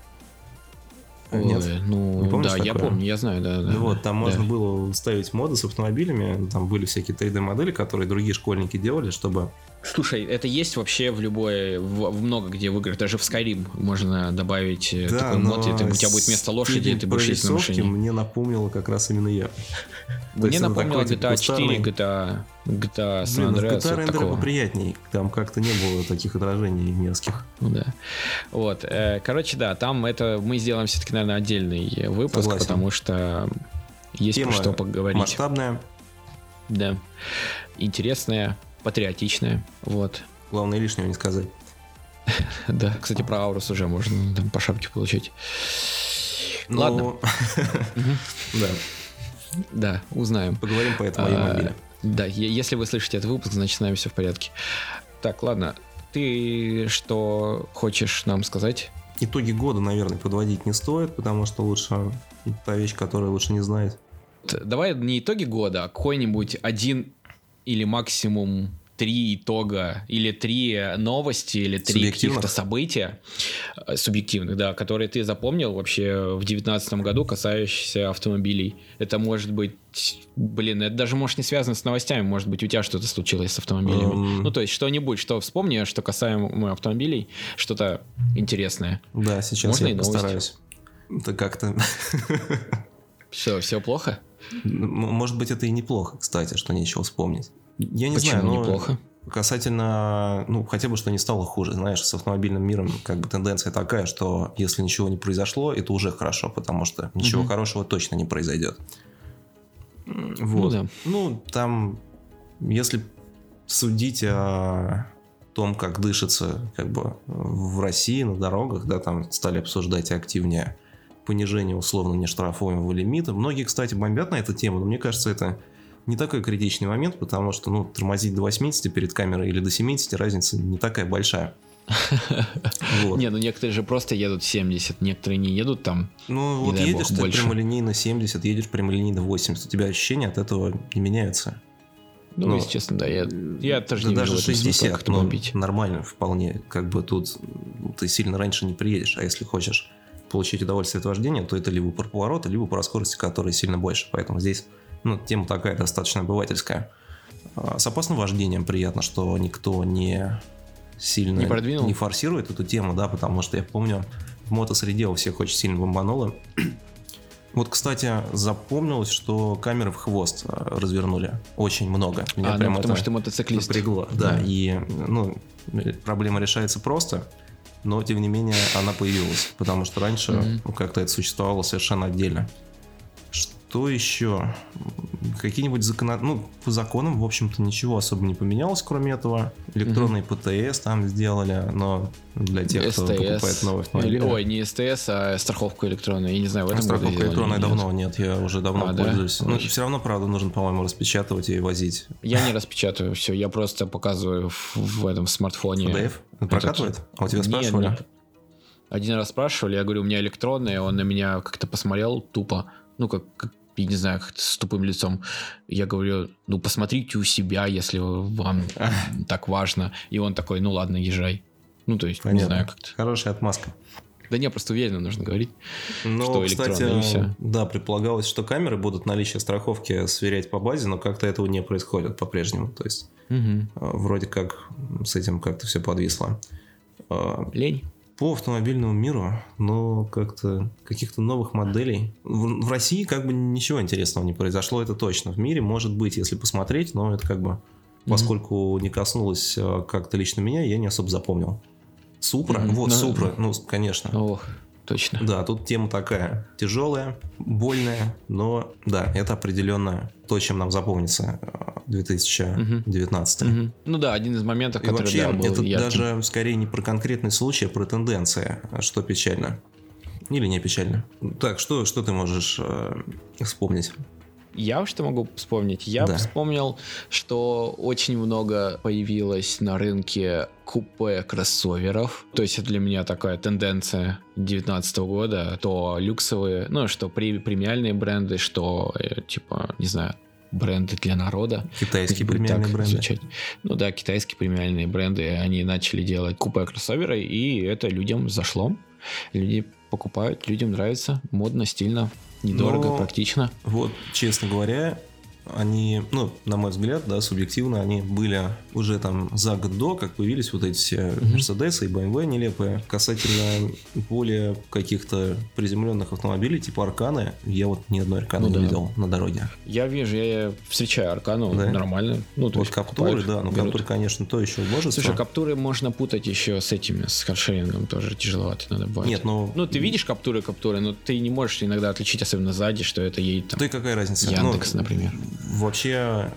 Ой, Нет? Ну, да, такое? я помню, я знаю, да. да ну, вот, там да. можно было ставить моды с автомобилями, там были всякие 3D-модели, которые другие школьники делали, чтобы Слушай, это есть вообще в любой, в, в много где в играх, даже в Skyrim можно добавить э, да, такой мод, и ты, у тебя будет вместо лошади, и ты будешь ездить на машине. мне напомнило как раз именно я. [LAUGHS] Мне напомнило GTA 4, GTA, GTA San Andreas. GTA рендеры поприятней, там как-то не было таких отражений мерзких. Ну да. Вот, э, короче, да, там это мы сделаем все-таки, наверное, отдельный выпуск, Согласен. потому что есть про что поговорить. масштабная. Да. Интересная патриотичная, вот. Главное лишнего не сказать. [LAUGHS] Да, кстати, про Аурус уже можно там по шапке получить. Ну, Ладно. [LAUGHS] Да, Да, узнаем. поговорим по этому А, мобиле. Да, если вы слышите этот выпуск, значит, с нами все в порядке. Так, ладно. Ты что хочешь нам сказать? Итоги года, наверное, подводить не стоит, потому что лучше та вещь, которая лучше не знает. Давай не итоги года, а какой-нибудь один или максимум три итога, или три новости, или три каких-то события э, субъективных, да, которые ты запомнил вообще в девятнадцатом году, касающиеся автомобилей. Это может быть, блин, это даже может не связано с новостями, может быть у тебя что-то случилось с автомобилями. Эм. Ну, то есть что-нибудь, что вспомни, что касаемо автомобилей, что-то интересное. Да, сейчас Можно и я новости? постараюсь. Это как-то... Все, все плохо? Может быть, это и неплохо, кстати, что нечего вспомнить. Я не Почему знаю, но неплохо? касательно, ну, хотя бы, что не стало хуже. Знаешь, с автомобильным миром как бы тенденция такая, что если ничего не произошло, это уже хорошо, потому что ничего Мгм. хорошего точно не произойдет. Ну Вот. да. Ну, там, если судить о том, как дышится как бы в России на дорогах, да, там стали обсуждать активнее понижение условно нештрафуемого лимита. Многие, кстати, бомбят на эту тему, но мне кажется, это не такой критичный момент, потому что, ну, тормозить до 80 перед камерой или до 70 разница не такая большая. [LAUGHS] Вот. Не, ну некоторые же просто едут 70, некоторые не едут там. Ну, Не вот едешь бог, ты больше. прямолинейно 70, едешь прямолинейно 80, у тебя ощущения от этого не меняются. Ну, Ну, если честно, да, я, я тоже Да не даже вижу в этом смысла 60, как-то ну, бомбить. нормально вполне. Как бы тут ты сильно раньше не приедешь, а если хочешь получить удовольствие от вождения, то это либо по повороту, либо по скорости, которая сильно больше. Поэтому здесь ну, тема такая достаточно обывательская. А С опасным вождением приятно, что никто не сильно Не продвинул? не форсирует эту тему, да, потому что я помню, в мотосреде у всех очень сильно бомбануло. [CLEARS THROAT] Вот, кстати, запомнилось, что камеры в хвост э, развернули. Очень много. Меня а, прям ну, потому это что ты мотоциклист. напрягло. Да, Да. и ну, проблема решается просто, но тем не менее она появилась, потому что раньше ну, как-то это существовало совершенно отдельно. Что еще? Какие-нибудь закона... Ну, по законам, в общем-то, ничего особо не поменялось, кроме этого. Электронный ПТС там сделали, но для тех, кто покупает новый автомобиль. Или- ой, не СТС, а страховку электронную. Я не знаю, в А этом году страховка электронная нет. давно нет, я уже давно А, да? пользуюсь. Ну, Ой. все равно, правда, нужно, по-моему, распечатывать и возить. Я не распечатываю все, я просто показываю в, в этом смартфоне. Это прокатывает? А у тебя спрашивали? не. Один раз спрашивали, я говорю, у меня электронная, он на меня как-то посмотрел тупо, ну как, как, я не знаю, с тупым лицом. Я говорю, ну посмотрите у себя, если вам так важно. И он такой, ну ладно, езжай. Ну то есть, не Понятно. знаю как-то. Хорошая отмазка. Да не, просто уверенно нужно говорить. Ну, Что кстати, и всё. да, предполагалось, что камеры будут наличие страховки сверять по базе, но как-то этого не происходит по-прежнему. То есть, э, вроде как с этим как-то все подвисло. Э, Лень. По автомобильному миру, но как-то каких-то новых моделей. В, в России как бы ничего интересного не произошло, это точно. В мире может быть, если посмотреть, но это как бы, поскольку не коснулось э, как-то лично меня, я не особо запомнил. Супра? Вот, Ну, Супра, ну, конечно. Ох, точно. Да, тут тема такая тяжелая, больная, но да, это определенно то, чем нам запомнится э, 2019. Мгм. Ну да, один из моментов, И который вообще, да, был это ярким. даже скорее не про конкретный случай, а про тенденции, что печально. Или не печально. Так, что, что ты можешь э, вспомнить? Я что могу вспомнить? Я Да. вспомнил, что очень много появилось на рынке купе кроссоверов. То есть это для меня такая тенденция 2019 года. То люксовые, ну, что при, премиальные бренды, что, э, типа, не знаю, бренды для народа. Китайские премиальные бренды. звучать. Ну да, китайские премиальные бренды, они начали делать купе кроссоверы, и это людям зашло. Люди покупают, людям нравится, модно, стильно, недорого, Но- практично. Вот, честно говоря, они, ну, на мой взгляд, да, субъективно, они были уже там за год до, как появились вот эти все. Мерседесы и BMW нелепые. Касательно более каких-то приземленных автомобилей, типа Арканы, я вот ни одной Арканы Ну не да. видел на дороге. Я вижу, я встречаю Аркану Да? нормально. Ну, то вот есть Каптуры, покупают, да, ну берут. Каптуры, конечно, то еще может. Слушай, каптуры можно путать еще с этими, с каршерингом тоже тяжеловато надо бывает. Нет, ну... Ну, ты видишь каптуры, каптуры, но ты не можешь иногда отличить, особенно сзади, что это едет там Да и какая разница? Яндекс, Ну, например. Вообще,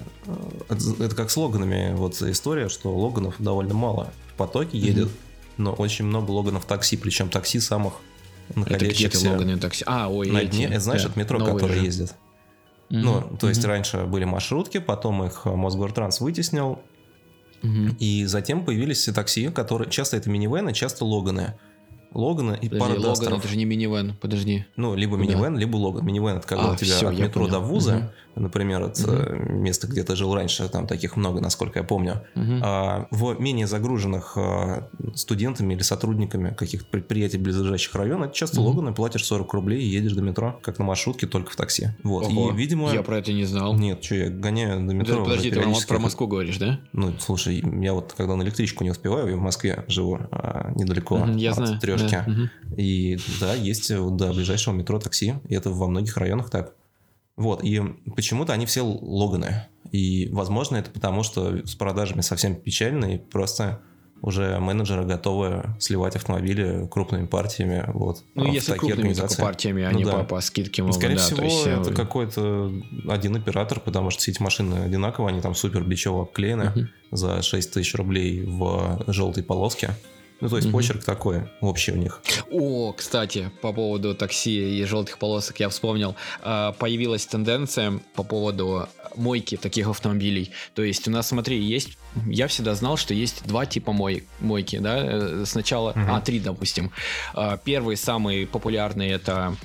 это, это как с Логанами, вот история, что Логанов довольно мало в потоке едет, mm-hmm. но очень много Логанов такси, причем такси самых находящихся... Это Логаны такси? А, ой, на дне, это знаешь, да, от метро, который ездит. Mm-hmm. Ну, то есть mm-hmm. раньше были маршрутки, потом их Мосгортранс вытеснил, mm-hmm. и затем появились такси, которые часто это минивены, часто Логаны. Логана и Подожди, пара Логан Дастеров. это же не минивэн, подожди. Ну, либо минивэн, да. либо Логан. Минивэн это когда А, у тебя всё, от метро понял. до вуза, Мгм. например, от э, места, где ты жил раньше, там таких много, насколько я помню. Мгм. А, в менее загруженных а, студентами или сотрудниками каких-то предприятий близлежащих районов, это часто Мгм. Логаны, платишь 40 рублей и едешь до метро, как на маршрутке, только в такси. Вот. Ого, И, видимо... Я про это не знал. Нет, что, я гоняю до метро. Да, подожди, ты про, периодически. про Москву говоришь, да? Ну, слушай, я вот когда на электричку не успеваю, я в Москве живу а, недалеко я от знаю. Трешки. да. И да, есть э, до ближайшего метро такси. И это во многих районах так. Вот, и почему-то они все логаны. И, возможно, это потому, что с продажами совсем печально, и просто уже менеджеры готовы сливать автомобили крупными партиями. Вот, Ну, если крупными только организации. партиями, а Ну не да. по, по скидке. Могут, Скорее да, всего, есть, э, это какой-то один оператор, потому что все эти машины одинаковые, они там супер бичево обклеены Мгм. за 6 тысяч рублей в желтой полоске. Ну, то есть Мгм. почерк такой общий у них. О, кстати, по поводу такси и желтых полосок я вспомнил. А, Появилась тенденция по поводу мойки таких автомобилей. То есть у нас, смотри, есть... Я всегда знал, что есть два типа мой, мойки, да? Э, Сначала... Мгм. А, три, допустим. А, Первый, самый популярный, это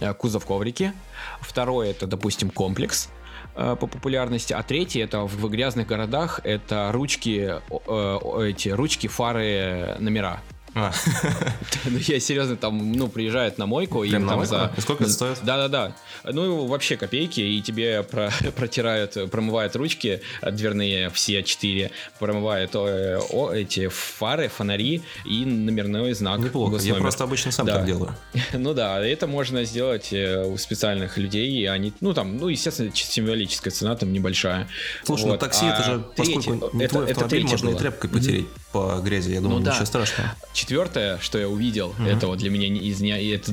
э, кузов коврики. Второй, это, допустим, комплекс по популярности, а третий это в грязных городах это ручки, э, э, эти ручки, фары, номера. А, [LAUGHS] Ну, я серьезно, там, ну, приезжают на мойку, и на там за... И сколько это стоит? Да-да-да. Ну, вообще копейки, и тебе про- [LAUGHS] протирают, промывают ручки дверные все четыре, промывают э, о, эти фары, фонари и номерной знак. неплохо. Я просто обычно сам Да. так делаю. [LAUGHS] Ну да, это можно сделать э, у специальных людей, и они, ну там, ну, естественно, символическая цена там небольшая. Слушай, ну такси А это же, поскольку не твой это автомобиль, можно и тряпкой потереть по грязи. Я думаю, Ну да. ничего страшного. Четвертое, что я увидел, Мгм. это вот для меня из не- и это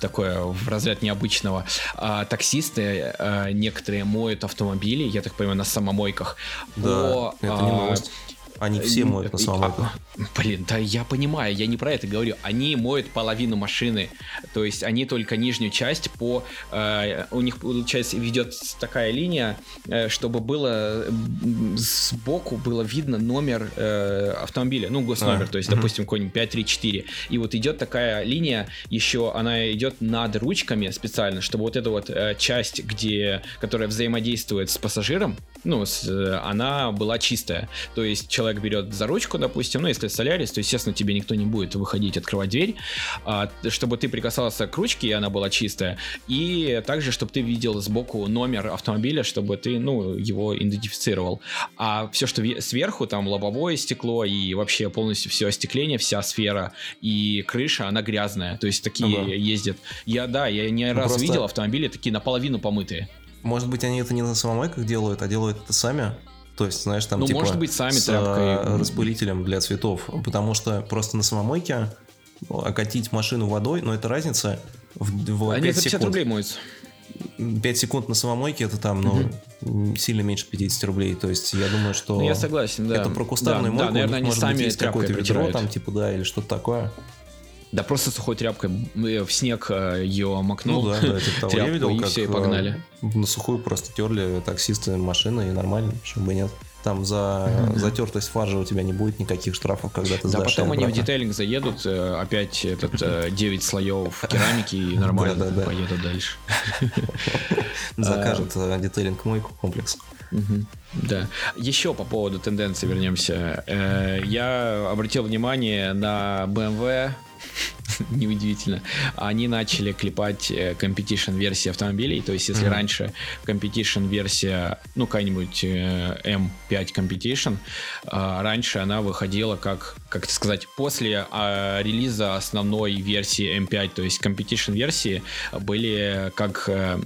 такое в разряд необычного. А, таксисты а, некоторые моют автомобили, я так понимаю, на самомойках. Да, по, это а, не новость. Они все моют на и- самомойку. а, Блин, да я понимаю, я не про это говорю. Они моют половину машины, то есть они только нижнюю часть по... э, у них, получается, ведет такая линия, э, чтобы было сбоку было видно номер э, автомобиля, ну, госномер, А, то есть, мгм. допустим, какой-нибудь 534. И вот идет такая линия, еще она идет над ручками специально, чтобы вот эта вот э, часть, где, которая взаимодействует с пассажиром, ну, с, э, она была чистая. То есть человек берет за ручку, допустим, ну, если солярис, то, естественно, тебе никто не будет выходить, открывать дверь, а, чтобы ты прикасался к ручке, и она была чистая, и также, чтобы ты видел сбоку номер автомобиля, чтобы ты, ну, его идентифицировал. А все, что ве- сверху, там лобовое стекло и вообще полностью все остекление, вся сфера и крыша, она грязная. То есть такие Ага. ездят. Я, да, я не Ну, раз просто- видел автомобили такие наполовину помытые. Может быть, они это не на самомойках делают, а делают это сами? То есть, знаешь, там Ну, типа может быть, сами с тряпкой. э, распылителем для цветов. Потому что просто на самомойке окатить машину водой, но это разница в, в Они 5 за 50 секунд. рублей моются. 5 секунд на самомойке это там, ну, сильно меньше 50 рублей. То есть я думаю, что Ну, я согласен, да. это про кустарную да, мойку. Да, наверное, они может сами есть тряпкой какое-то ведро там, типа, да, или что-то такое. Да просто сухой тряпкой э, в снег э, ее макнул. Ну да, да, типа [LAUGHS] того. Я тряпку, видел, и как все, и э, погнали. на сухую просто терли таксисты машины, и нормально, почему бы нет. Там за Мгм. затертость фаржа у тебя не будет никаких штрафов, когда ты Да, потом они в детейлинг заедут, э, опять этот э, 9 слоев керамики и [LAUGHS] нормально поедут дальше. [LAUGHS] Закажет э, детейлинг мойку комплекс. Да. Еще по поводу тенденции вернемся. Я обратил внимание на BMW, [LAUGHS] неудивительно, они начали клепать э, competition версии автомобилей. То есть, если Мгм. раньше competition версия, ну, какая-нибудь э, M5 competition, а, раньше она выходила как, как это сказать, после а, релиза основной версии M5, то есть competition версии были как э,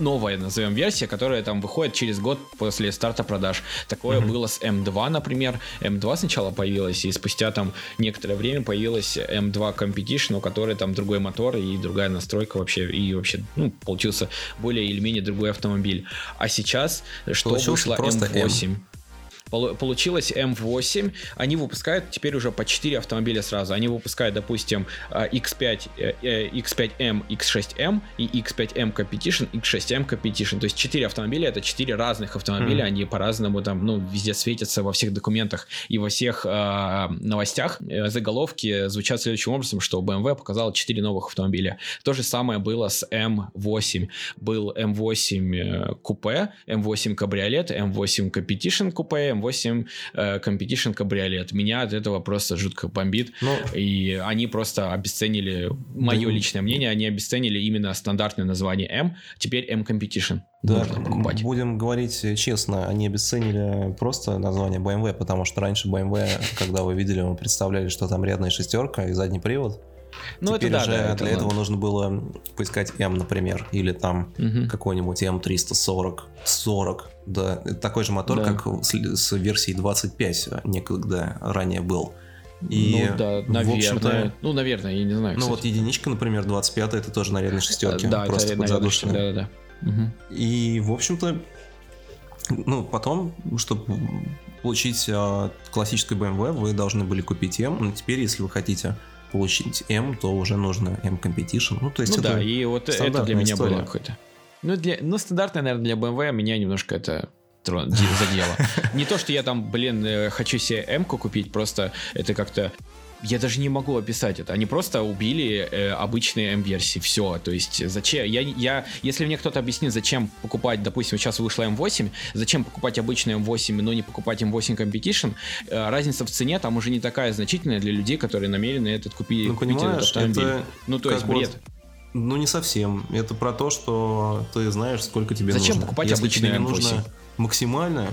новая, назовем, версия, которая там выходит через год после старта продаж. Такое mm-hmm. было с M2, например. M2 сначала появилась, и спустя там некоторое время появилась M2 Competition, у которой там другой мотор и другая настройка вообще, и вообще, ну, получился более или менее другой автомобиль. А сейчас, что Получился вышло M8? M. Получилось M8. Они выпускают теперь уже по 4 автомобиля сразу. Они выпускают, допустим, X5, X5M, X6M и X5M Competition, X6M Competition. То есть 4 автомобиля это 4 разных автомобиля. Mm. Они по-разному там, ну, везде светятся во всех документах и во всех э, новостях. Э, заголовки звучат следующим образом, что BMW показала 4 новых автомобиля. То же самое было с M8. Был M8 купе, M8 кабриолет, M8 Competition купе, M8 э, Competition кабриолет. Меня от этого просто жутко бомбит. Но... Ну, и они просто обесценили, мое да. личное мнение, они обесценили именно стандартное название M, теперь M Competition. Да, покупать. будем говорить честно, они обесценили просто название BMW, потому что раньше BMW, [LAUGHS] когда вы видели, мы представляли, что там рядная шестерка и задний привод. Ну, Теперь это да, уже да, для это этого нужно было поискать M, например, или там угу. какой-нибудь M340, 40. Да, такой же мотор, да. как с, с версией 25 некогда ранее был. И, ну да, наверное. Ну, наверное, я не знаю. Ну вот единичка, например, 25 это тоже на рядной шестерке. Да, просто это под Да, да, да. Угу. И, в общем-то, ну, потом, чтобы получить а, классическую BMW, вы должны были купить M. Но теперь, если вы хотите получить M, то уже нужно M Competition. Ну, то есть ну это да, и вот это для меня история. было какое-то. Ну, для, ну, стандартное, наверное, для BMW меня немножко это [LAUGHS] задело. Не то, что я там, блин, э, хочу себе М-ку купить, просто это как-то я даже не могу описать это. Они просто убили э, обычные М-версии. Все. То есть, зачем? Я, я, если мне кто-то объяснит, зачем покупать, допустим, сейчас вышла М8, зачем покупать обычный М8, но не покупать М8 Competition, э, разница в цене там уже не такая значительная для людей, которые намерены этот купи, ну, купить этот автомобиль. Это ну, то есть, бред. Вот... Ну, не совсем. Это про то, что ты знаешь, сколько тебе Зачем нужно. Зачем покупать Если обычный тебе не М8? нужно максимально,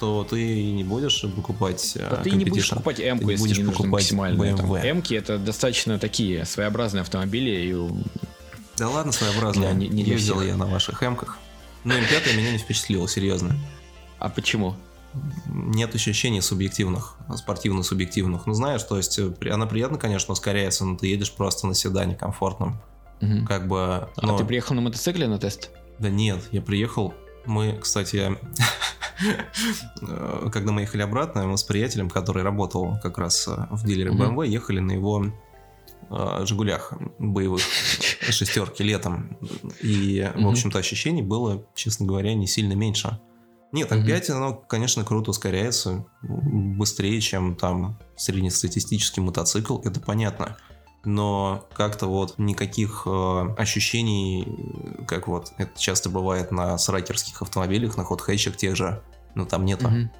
то ты не будешь покупать да ты не будешь покупать М-ку, если будешь не нужно максимально. М-ки это достаточно такие своеобразные автомобили. И... Да ладно, своеобразные. Не, не Ездил я на ваших М-ках. Но М5 меня не впечатлило, серьезно. А почему? Нет ощущений субъективных, спортивно-субъективных. Ну, знаешь, то есть э, она приятно, конечно, ускоряется, но ты едешь просто на седане комфортном. Угу. Как бы... Но... А ты приехал на мотоцикле на тест? Да нет, я приехал мы, кстати, когда мы ехали обратно, мы с приятелем, который работал как раз э, в дилере BMW, ехали на его э, Жигулях боевых [LAUGHS] шестерки летом. И, в общем-то, ощущений было, честно говоря, не сильно меньше. Нет, М5, оно, конечно, круто ускоряется, быстрее, чем там среднестатистический мотоцикл, это понятно но как-то вот никаких э, ощущений, как вот это часто бывает на срайкерских автомобилях, на хот-хэтчах тех же, ну там нету. Угу.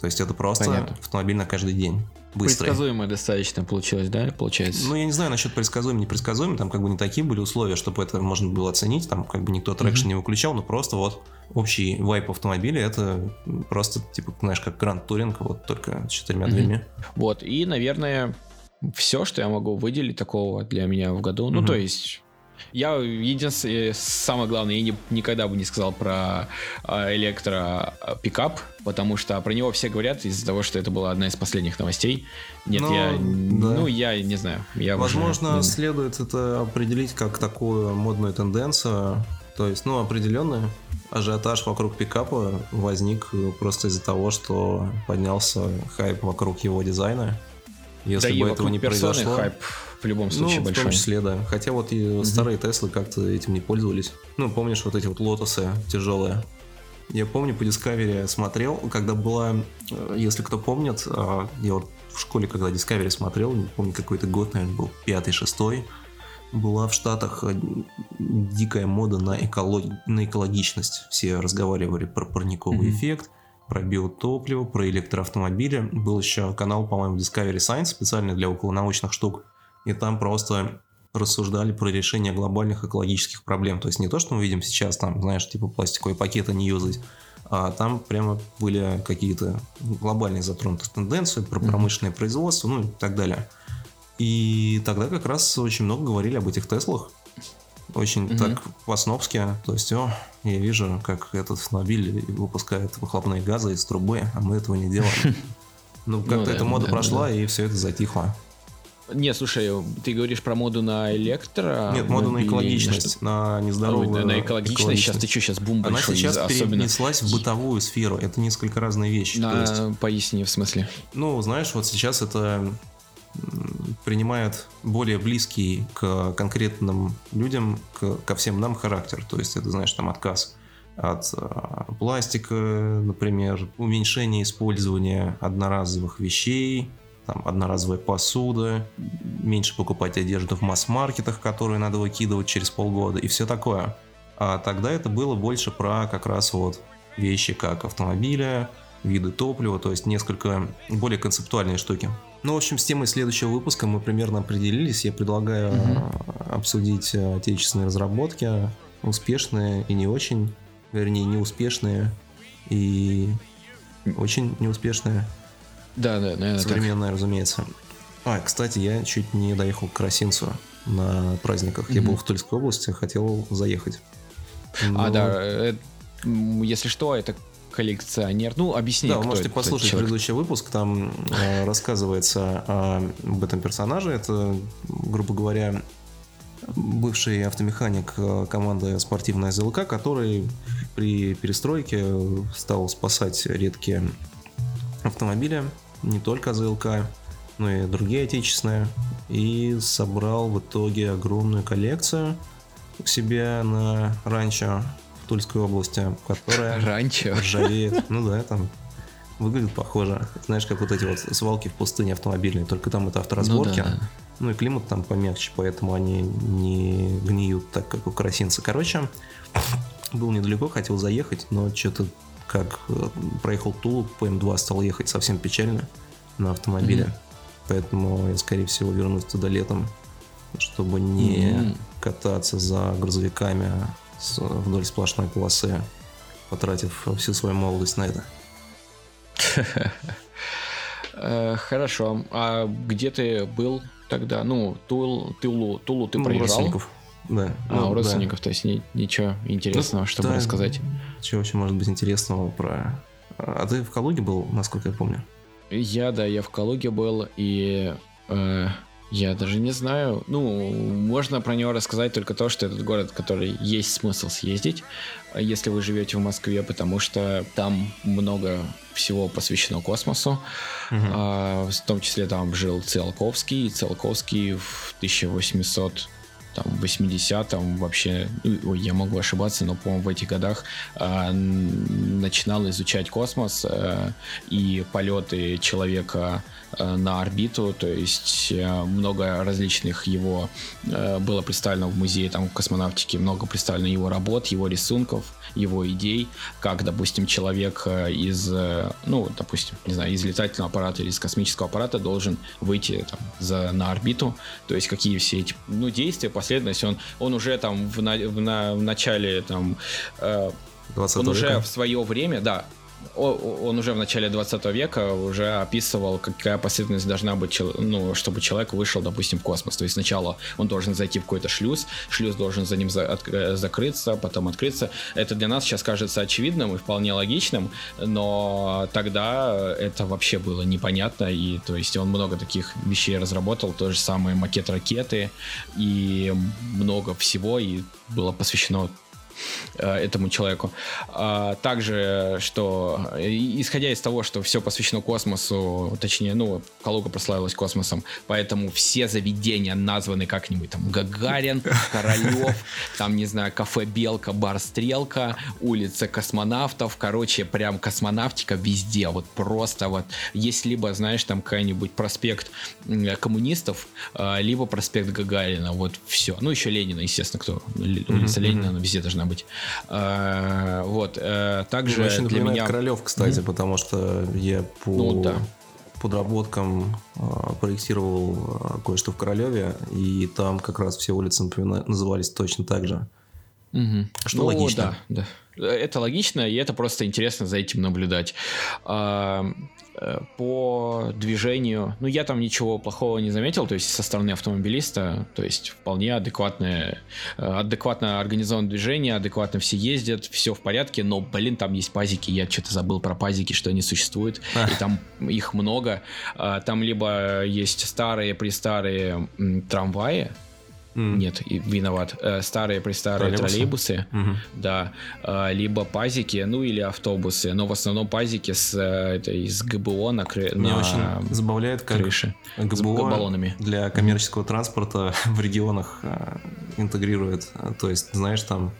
То есть это просто Понятно. автомобиль на каждый день. Быстрый. Предсказуемо достаточно получилось, да, получается? Ну, я не знаю насчет предсказуем, непредсказуем, там как бы не такие были условия, чтобы это можно было оценить, там как бы никто traction mm-hmm. не выключал, но просто вот общий vibe автомобиля, это просто, типа, знаешь, как Grand Touring, вот только с четырьмя mm-hmm. дверьми. Вот, и, наверное, все, что я могу выделить такого для меня в году. Ну, то есть я единственное, самое главное, я не, никогда бы не сказал про э, электро пикап, потому что про него все говорят из-за того, что это была одна из последних новостей. Нет, Но, я, ну, да. ну я не знаю. Я Возможно, уже... следует это определить как такую модную тенденцию, то есть, ну, определенный ажиотаж вокруг пикапа возник просто из-за того, что поднялся хайп вокруг его дизайна. Если да бы этого не произошло... хайп в любом случае ну, большой. в том числе, да. Хотя вот и угу. старые Теслы как-то этим не пользовались. Ну, помнишь вот эти вот лотосы тяжелые? Я помню, по Discovery смотрел, когда была, э, если кто помнит, э, я вот в школе, когда Discovery смотрел, не помню, какой-то год, наверное, был, пятый, шестой, была в Штатах э, дикая мода на, эколог... на экологичность. Все разговаривали про парниковый mm-hmm. эффект, про биотопливо, про электроавтомобили. Был еще канал, по-моему, Discovery Science, специально для околонаучных штук. И там просто рассуждали про решение глобальных экологических проблем. То есть не то, что мы видим сейчас, там, знаешь, типа пластиковые пакеты не юзать, а там прямо были какие-то глобальные затронутые тенденции про промышленное mm-hmm. производство, ну и так далее. И тогда как раз очень много говорили об этих Теслах. Очень Мгм. так по-снобски. То есть, о, я вижу, как этот автомобиль выпускает выхлопные газы из трубы, а мы этого не делаем. [LAUGHS] Ну, как-то да, эта мода да, прошла, и все это затихло. Не, слушай, ты говоришь про моду на электро? Нет, мода на экологичность, на Ой, нездоровую на, на экологичность. Сейчас ты что, сейчас бум Она большой, сейчас особенно. перенеслась в бытовую сферу. Это несколько разные вещи. То есть, На, поясни, в смысле. ну, знаешь, вот сейчас это принимает более близкий к конкретным людям, к- ко всем нам характер. То есть это, знаешь, там отказ от а, пластика, например, уменьшение использования одноразовых вещей, там, одноразовая посуда, меньше покупать одежду в масс-маркетах, которую надо выкидывать через полгода и все такое. А тогда это было больше про как раз вот вещи как автомобили, виды топлива, то есть несколько более концептуальные штуки. Ну, в общем, с темой следующего выпуска мы примерно определились. Я предлагаю э, обсудить э, отечественные разработки, успешные и не очень, вернее, неуспешные и очень неуспешные. Да, да, наверное, так. Современная, разумеется. А, кстати, я чуть не доехал к Красинцу на праздниках. Я Мгм. был в Тульской области, хотел заехать. А, Но- да, э, если что, это коллекционер. Ну, объясни, Да, вы можете этот послушать человек. предыдущий выпуск, там э, рассказывается о- об этом персонаже. Это, грубо говоря, бывший автомеханик э, команды спортивная ЗЛК, который при перестройке стал спасать редкие автомобили, не только ЗЛК, но и другие отечественные, и собрал в итоге огромную коллекцию у себя на ранчо Тульской области, которая Ранчо. ржавеет. Ну да, там выглядит похоже. Знаешь, как вот эти вот свалки в пустыне автомобильные, только там это авторазборки. Ну да, да. Ну и климат там помягче, поэтому они не гниют так, как у карасинца. Короче, был недалеко, хотел заехать, но что-то как э, проехал Тулу по М2, стал ехать совсем печально на автомобиле. Мгм. Поэтому я, скорее всего, вернусь туда летом, чтобы не Мгм. кататься за грузовиками вдоль сплошной полосы, потратив всю свою молодость на это. [LAUGHS] Э, Хорошо. А где ты был тогда? Ну, Тул, Тулу, Тулу ты Ну, у проезжал? родственников. Да. А, Ну, у да. родственников, то есть ни- ничего интересного, Ну, чтобы да, рассказать. Что вообще может быть интересного про... А ты в Калуге был, насколько я помню? Я, да, я в Калуге был, и э, я даже не знаю. Ну, можно про него рассказать только то, что этот город, который есть смысл съездить, если вы живете в Москве, потому что там много всего посвящено космосу. Мгм. А, в том числе там жил Циолковский, и Циолковский в 1800 там, 80-м вообще, ну, ой, я могу ошибаться, но, по-моему, в этих годах н- начинал изучать космос а, и полеты человека а, на орбиту, то есть а, много различных его а, было представлено в музее там космонавтики, много представлено его работ, его рисунков, его идей, как, допустим, человек э, из, э, ну, допустим, не знаю, из летательного аппарата или из космического аппарата должен выйти там, за, на орбиту, то есть какие все эти, ну, действия, последовательность, он, он уже там в, на- в, на- в начале там э, 20 он уже века? в свое время, да, он уже в начале 20 века уже описывал, какая последовательность должна быть, ну, чтобы человек вышел, допустим, в космос. То есть сначала он должен зайти в какой-то шлюз, шлюз должен за ним за- отк- закрыться, потом открыться. Это для нас сейчас кажется очевидным и вполне логичным, но тогда это вообще было непонятно, и то есть он много таких вещей разработал, то же самое макет ракеты, и много всего, и было посвящено э, этому человеку. А также, что э, исходя из того, что все посвящено космосу, точнее, ну, Калуга прославилась космосом, поэтому все заведения названы как-нибудь там Гагарин, Королев, [LAUGHS] там, не знаю, кафе Белка, бар Стрелка, улица космонавтов, короче, прям космонавтика везде, вот просто вот есть либо, знаешь, там какой-нибудь проспект коммунистов, а, либо проспект Гагарина, вот все. Ну, еще Ленина, естественно, кто, улица Ленина, она везде должна быть. А, Вот, э, также Очень для меня... Королев, кстати, потому что я по Ну, да. подработкам а, проектировал кое-что в Королеве, и там как раз все улицы напомина- назывались точно так же. Мгм. Что Ну, логично. Да, да. Это логично, и это просто интересно за этим наблюдать. А, э, по движению, ну, я там ничего плохого не заметил, то есть со стороны автомобилиста, то есть вполне адекватное, э, адекватно организованное движение, адекватно все ездят, все в порядке, но, блин, там есть пазики, я что-то забыл про пазики, что они существуют, и там их много. А, там либо есть старые, престарые трамваи, Mm. Нет, виноват. Э, старые престарые троллейбусы, mm-hmm. да, э, либо пазики, ну или автобусы, но в основном пазики с э, этой с ГБО на, кры... Мне на очень забавляет, как крыше ГБО с баллонами для коммерческого транспорта [LAUGHS] в регионах интегрирует. То есть, знаешь, там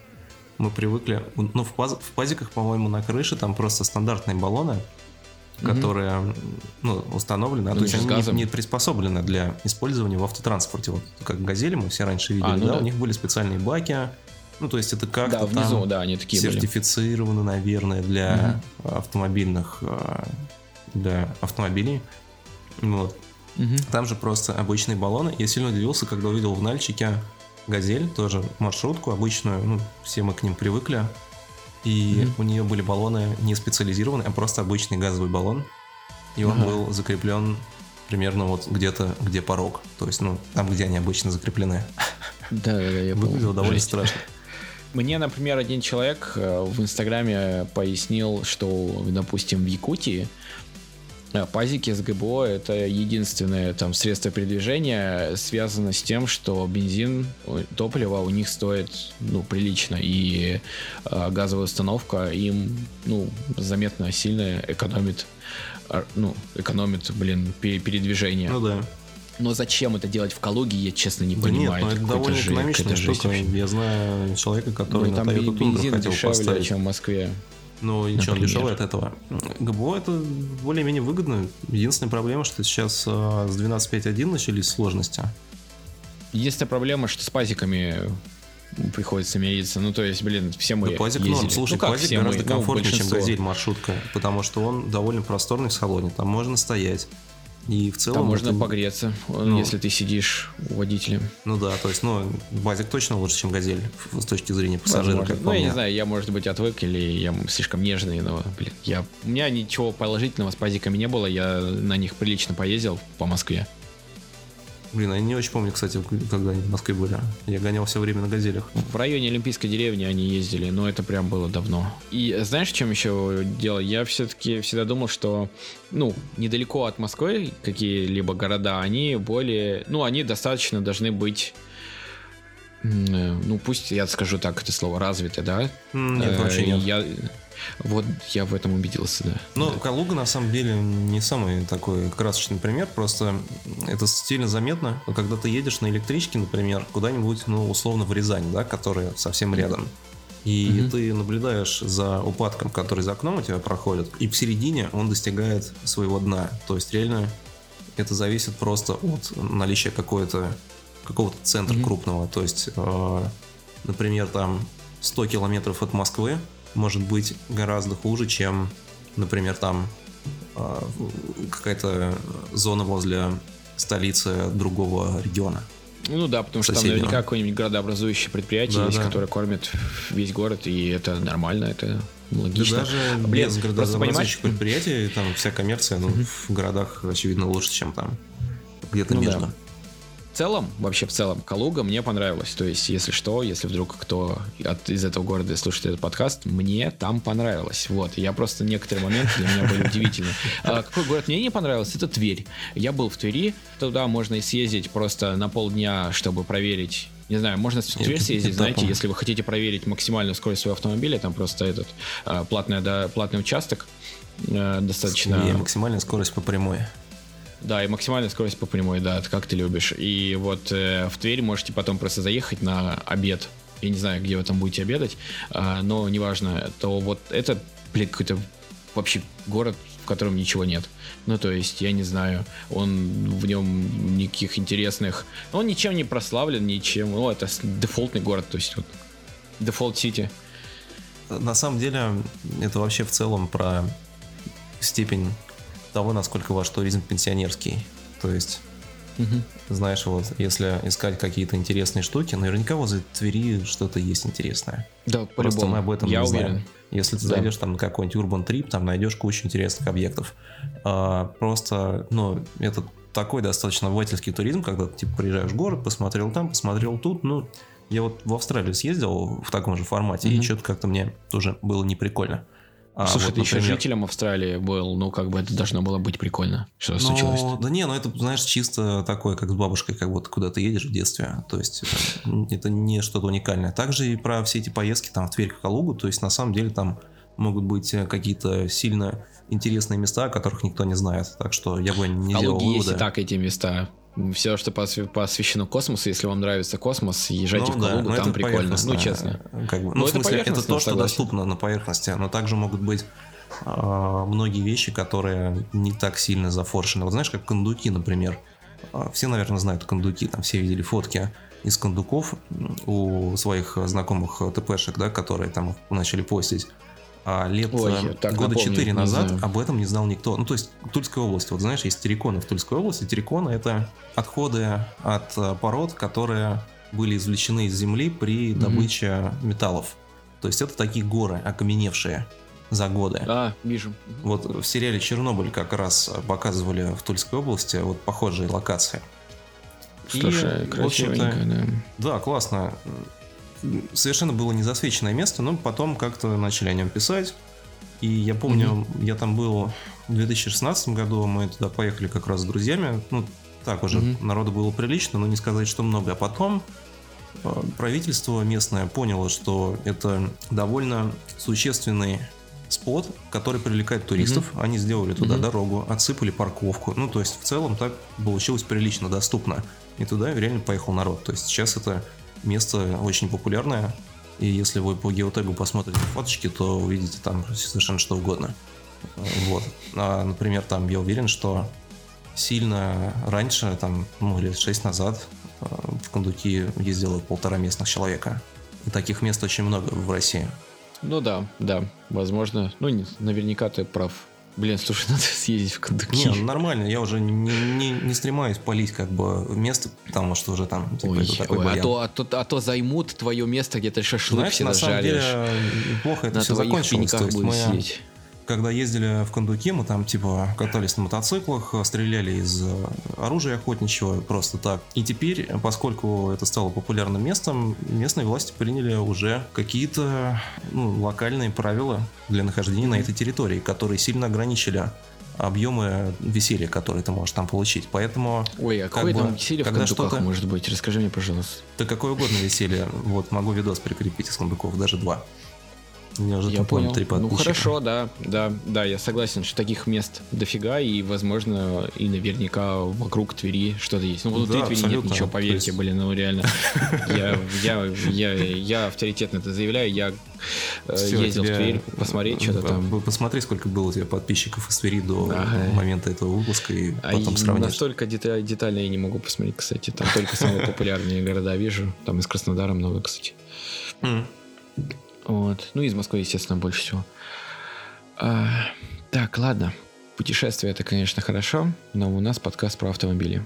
мы привыкли, ну в, паз... в пазиках, по-моему, на крыше там просто стандартные баллоны которые ну, установлены, а ну, то есть они не, не приспособлены для использования в автотранспорте. Вот как газели мы все раньше видели, а, ну да, да, у них были специальные баки. Ну, то есть это как-то да, внизу, там да, они такие сертифицированы, были. наверное, для угу. автомобильных, э, для автомобилей. Вот. Угу. Там же просто обычные баллоны. Я сильно удивился, когда увидел в Нальчике газель, тоже маршрутку обычную, ну, все мы к ним привыкли. И mm-hmm. у нее были баллоны не специализированные, а просто обычный газовый баллон. И он uh-huh. был закреплен примерно вот где-то, где порог. То есть, ну, там, где они обычно закреплены. Да, да, я Выглядело довольно Жесть. страшно. Мне, например, один человек э, в Инстаграме пояснил, что, допустим, в Якутии пазики с ГБО это единственное там средство передвижения, связано с тем, что бензин, топливо у них стоит ну, прилично, и э, газовая установка им ну, заметно сильно экономит, э, ну, экономит, блин, передвижение. Ну да. Но зачем это делать в Калуге, я честно не да понимаю. Нет, ну это довольно экономичная штука. Я знаю человека, который ну, на Toyota Tundra хотел дешевле, поставить. чем в Москве. Ну, ничего, Например. дешевое от этого. ГБО это более-менее выгодно. Единственная проблема, что сейчас а, с 12.5.1 начались сложности. Единственная проблема, что с пазиками приходится мириться. Ну, то есть, блин, все мы да, пазик ездили. норм. Слушай, ну, пазик гораздо мы, ну, комфортнее, ну, чем газель маршрутка, потому что он довольно просторный в салоне, там можно стоять. И в целом... Там можно это... погреться, ну, если ты сидишь водителем. Ну да, то есть, ну, Базик точно лучше, чем Газель с точки зрения пассажира, Возможно. как Ну, я не знаю, я, может быть, отвык или я слишком нежный, но, блин, я... у меня ничего положительного с Базиками не было, я на них прилично поездил по Москве. Блин, я не очень помню, кстати, когда они в Москве были. Я гонял все время на газелях. В районе Олимпийской деревни они ездили, но это прям было давно. И знаешь, в чем еще дело? Я все-таки всегда думал, что, ну, недалеко от Москвы какие-либо города, они более, ну, они достаточно должны быть э, ну пусть я скажу так это слово развиты, да? Нет, вообще нет. Я, вот я в этом убедился, да. Ну, да. Калуга на самом деле не самый такой красочный пример, просто это сильно заметно, когда ты едешь на электричке, например, куда-нибудь, ну, условно в Рязань, да, которая совсем рядом. И mm ты наблюдаешь за упадком, который за окном у тебя проходит, и в середине он достигает своего дна. То есть реально это зависит просто от наличия какой-то какого-то центра mm крупного. То есть, э, например, там 100 километров от Москвы может быть гораздо хуже, чем, например, там а, какая-то зона возле столицы другого региона. Ну да, потому что там наверняка какое-нибудь городообразующее предприятие да, есть, да. которое кормит весь город, и это нормально, это логично. Да даже Блин, без городообразующих предприятий, там вся коммерция ну, в городах, очевидно, лучше, чем там где-то ну, между. Да в целом, вообще в целом, Калуга мне понравилась. То есть, если что, если вдруг кто от, из этого города слушает этот подкаст, мне там понравилось. Вот, я просто некоторые моменты для меня были удивительны. [LAUGHS] А какой город мне не понравился? Это Тверь. Я был в Твери, туда можно и съездить просто на полдня, чтобы проверить не знаю, можно в Тверь съездить, знаете, если вы хотите проверить максимальную скорость своего автомобиля, там просто этот а, платный, да, платный участок э, достаточно... И максимальная скорость по прямой. Да, и максимальная скорость по прямой, да, как ты любишь. И вот э, в Тверь можете потом просто заехать на обед. Я не знаю, где вы там будете обедать, э, но неважно, то вот это, блин, какой-то вообще город, в котором ничего нет. Ну, то есть, я не знаю, он в нем никаких интересных... Он ничем не прославлен, ничем. Ну, это дефолтный город, то есть, вот, дефолт сити. На самом деле, это вообще в целом про степень того, насколько ваш туризм пенсионерский. То есть Мгм. Знаешь, вот если искать какие-то интересные штуки, наверняка возле Твери что-то есть интересное. Да, Просто мы об этом Я не уверен. знаем. Если ты Да. зайдешь там на какой-нибудь Urban Trip, там найдешь кучу интересных объектов. А, просто, ну, это такой достаточно обывательский туризм, когда ты типа приезжаешь в город, посмотрел там, посмотрел тут. Ну, я вот в Австралию съездил в таком же формате, и Мгм. что-то как-то мне тоже было неприкольно. А Слушай, вот, ты еще например, жителем Австралии был, ну как бы это должно было быть прикольно. Что Ну, случилось? да не, ну это, знаешь, чисто такое, как с бабушкой, как будто куда ты едешь в детстве. То есть это, это не что-то уникальное. Также и про все эти поездки там в Тверь, Калугу, то есть на самом деле там могут быть э, какие-то сильно интересные места, о которых никто не знает. Так что я бы не В делал Калуге есть и выводы. так эти места. Все, что посвя- посвящено космосу, если вам нравится космос, езжайте Ну в да, Калугу, но там это прикольно. Ну, честно. Как бы, Ну, ну, в это смысле, это поверхностно, то, что согласен. доступно на поверхности, но также могут быть а, многие вещи, которые не так сильно зафоршены. Вот знаешь, как кондуки, например. А, Все, наверное, знают кондуки, там все видели фотки из кондуков у своих знакомых ТПшек, да, которые там начали постить. А лет Ой, э, так года напомню, 4 не назад знаю. об этом не знал никто. Ну, то есть Тульская область, вот знаешь, есть терриконы в Тульской области. Терриконы — это отходы от э, пород, которые были извлечены из земли при добыче металлов. То есть это такие горы, окаменевшие за годы. А, вижу. Вот в сериале «Чернобыль» как раз показывали в Тульской области вот похожие локации. И, Слушай, общем-то, красивенько, да. Да, классно. Совершенно было незасвеченное место, но потом как-то начали о нем писать. И я помню, я там был в 2016 году, мы туда поехали как раз с друзьями. Ну, так уже Мгм. народу было прилично, но не сказать, что много. А потом э, правительство местное поняло, что это довольно существенный спот, который привлекает туристов. Они сделали туда Мгм. дорогу, отсыпали парковку. Ну, то есть, в целом так получилось прилично доступно. И туда реально поехал народ. То есть, сейчас это место очень популярное. И если вы по геотегу посмотрите фоточки, то увидите там совершенно что угодно. Вот. А, например, там я уверен, что сильно раньше, там, ну, лет шесть назад, э, в Кондуки ездило полтора местных человека. И таких мест очень много в России. Ну да, да, возможно. Ну, наверняка ты прав. Блин, слушай, [LAUGHS] надо съездить в Кондуки. Не, ну, нормально, я уже не, не, не стремаюсь полить как бы место, потому что уже там типа, Ой, такой ой, а, то, а, то, а то займут твое место, где ты шашлык Знаешь, все на самом жаришь. деле плохо это на все закончилось. То есть мы, сидеть. Когда ездили в Кондуке, мы там типа катались на мотоциклах, стреляли из оружия охотничьего просто так. И теперь, поскольку это стало популярным местом, местные власти приняли уже какие-то ну, локальные правила для нахождения на этой территории, которые сильно ограничили объемы веселья, которые ты можешь там получить. Поэтому Ой, а как какое бы, там веселье в когда Кондуках что-то- может быть? Расскажи мне, пожалуйста. ты какое угодно веселье, вот могу видос прикрепить из кондуков, даже два. У меня уже Я понял. три Ну хорошо, да, да, да, я согласен, что таких мест дофига, и, возможно, и наверняка вокруг Твери что-то есть. Ну, внутри Да, Твери нет ничего, поверьте, есть- блин, ну реально. Я, я, я, я авторитетно это заявляю, я э, Всё, ездил тебе- в Тверь посмотреть что-то там. Посмотри, сколько было у тебя подписчиков из Твери до Ага. момента этого выпуска, и А потом и сравнишь. настолько деталь- детально я не могу посмотреть, кстати. Там только самые популярные города вижу. Там из Краснодара много, кстати. Вот. Ну, из Москвы, естественно, больше всего. А, так, ладно. Путешествие это, конечно, хорошо, но у нас подкаст про автомобили.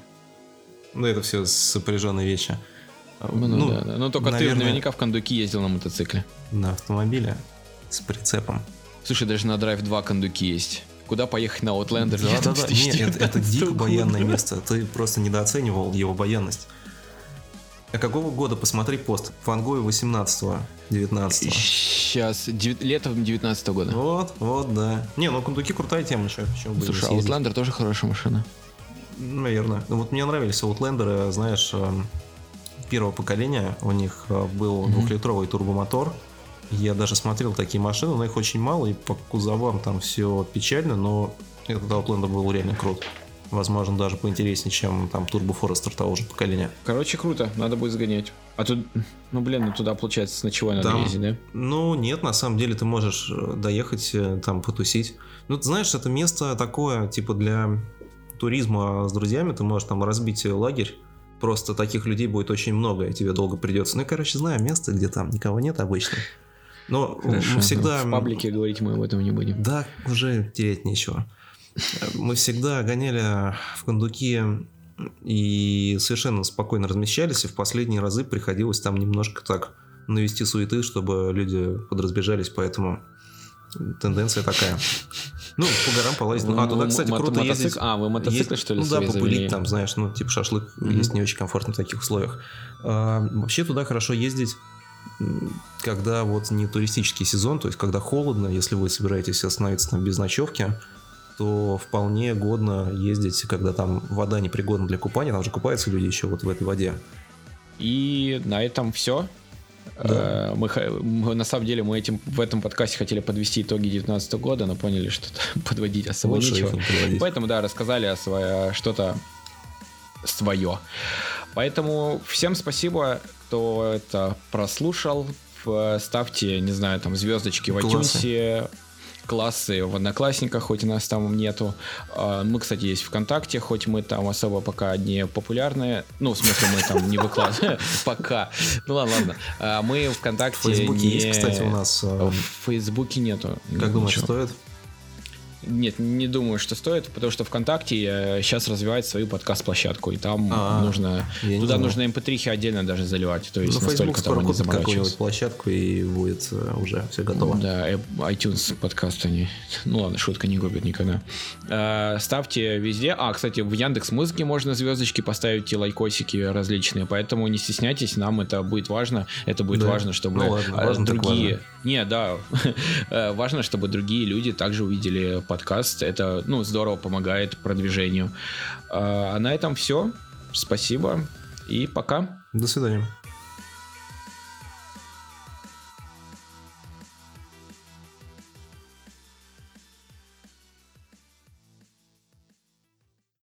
Ну, это все сопряженные вещи. Ну, ну, да, да. Ну, только ты наверное, наверняка в Кондуки ездил на мотоцикле. На автомобиле с прицепом. Слушай, даже на Drive 2 Кондуки есть. Куда поехать на Outlander? Да, да, да. Нет, это, это дико 2019 баянное года? место. Ты просто недооценивал его баянность. А какого года? Посмотри пост. Фангой 18-го, 19 Сейчас, девят- летом 19 года. Вот, вот, да. Не, ну Кондуки крутая тема, что, почему бы и не Слушай, а. Outlander тоже хорошая машина. Наверное. Ну, вот мне нравились Outlander, знаешь, эм, первого поколения. У них э, был Мгм. двухлитровый турбомотор. Я даже смотрел такие машины, но их очень мало, и по кузовам там все печально, но этот Outlander был реально крут. Возможно, даже поинтереснее, чем там Turbo Forester того же поколения. Короче, круто, надо будет сгонять. А тут, ну блин, ну туда, получается, с ночевой надо Там- ездить, да? Ну, нет, на самом деле ты можешь э, доехать, э, там, потусить. Ну, ты знаешь, это место такое, типа, для туризма с друзьями, ты можешь там разбить э, лагерь. Просто таких людей будет очень много, и тебе долго придется. Ну, я, короче, знаю место, где там никого нет обычно. Но Хорошо, мы всегда... В паблике говорить мы об этом не будем. Да, уже терять нечего. Мы всегда гоняли в Кондуки и совершенно спокойно размещались, и в последние разы приходилось там немножко так навести суеты, чтобы люди подразбежались, поэтому тенденция такая. Ну, по горам полазить. Ну, а туда, кстати, Мо- круто мотоцик- ездить. А, вы мотоциклы, Есть- что ли, Ну да, попылить завели? там, знаешь, ну, типа шашлык Мгм. есть не очень комфортно в таких условиях. А, вообще туда хорошо ездить, когда вот не туристический сезон, то есть когда холодно, если вы собираетесь остановиться там без ночевки, то вполне годно ездить, когда там вода непригодна для купания, там же купаются люди еще вот в этой воде. И на этом все. Да. Мы, х- мы, на самом деле мы этим в этом подкасте хотели подвести итоги 2019 года, но поняли, что [LAUGHS] подводить особо Лучше нечего. подводить. Поэтому, да, рассказали о свое, что-то свое. Поэтому всем спасибо, кто это прослушал. В- Ставьте, не знаю, там звездочки в iTunes, классы в Одноклассниках, хоть у нас там нету. А, Мы, кстати, есть ВКонтакте, хоть мы там особо пока не популярные. Ну, в смысле, мы там не выкладываем. [LAUGHS] Пока. Ну ладно, ладно. А, Мы В ВКонтакте Фейсбуке не- есть, кстати, у нас. э, В Фейсбуке нету. Как думаешь, стоит? Нет, не думаю, что стоит, потому что ВКонтакте сейчас развивает свою подкаст-площадку, и там А, нужно... Туда нужно mp3 отдельно даже заливать, то есть Ну, Facebook настолько скоро там они купит какую-нибудь площадку и будет э, уже все готово. Да, iTunes подкаст они. Ну ладно, шутка не губит никогда. Э, Ставьте везде. А, кстати, в Яндекс Музыке можно звездочки поставить и лайкосики различные, поэтому не стесняйтесь, нам это будет важно. Это будет Да. важно, чтобы Ну ладно, э, важно другие. Не, да, [LAUGHS] Э, важно, чтобы другие люди также увидели подкаст. Это, ну, здорово помогает продвижению. Э, А на этом все. Спасибо и пока. До свидания.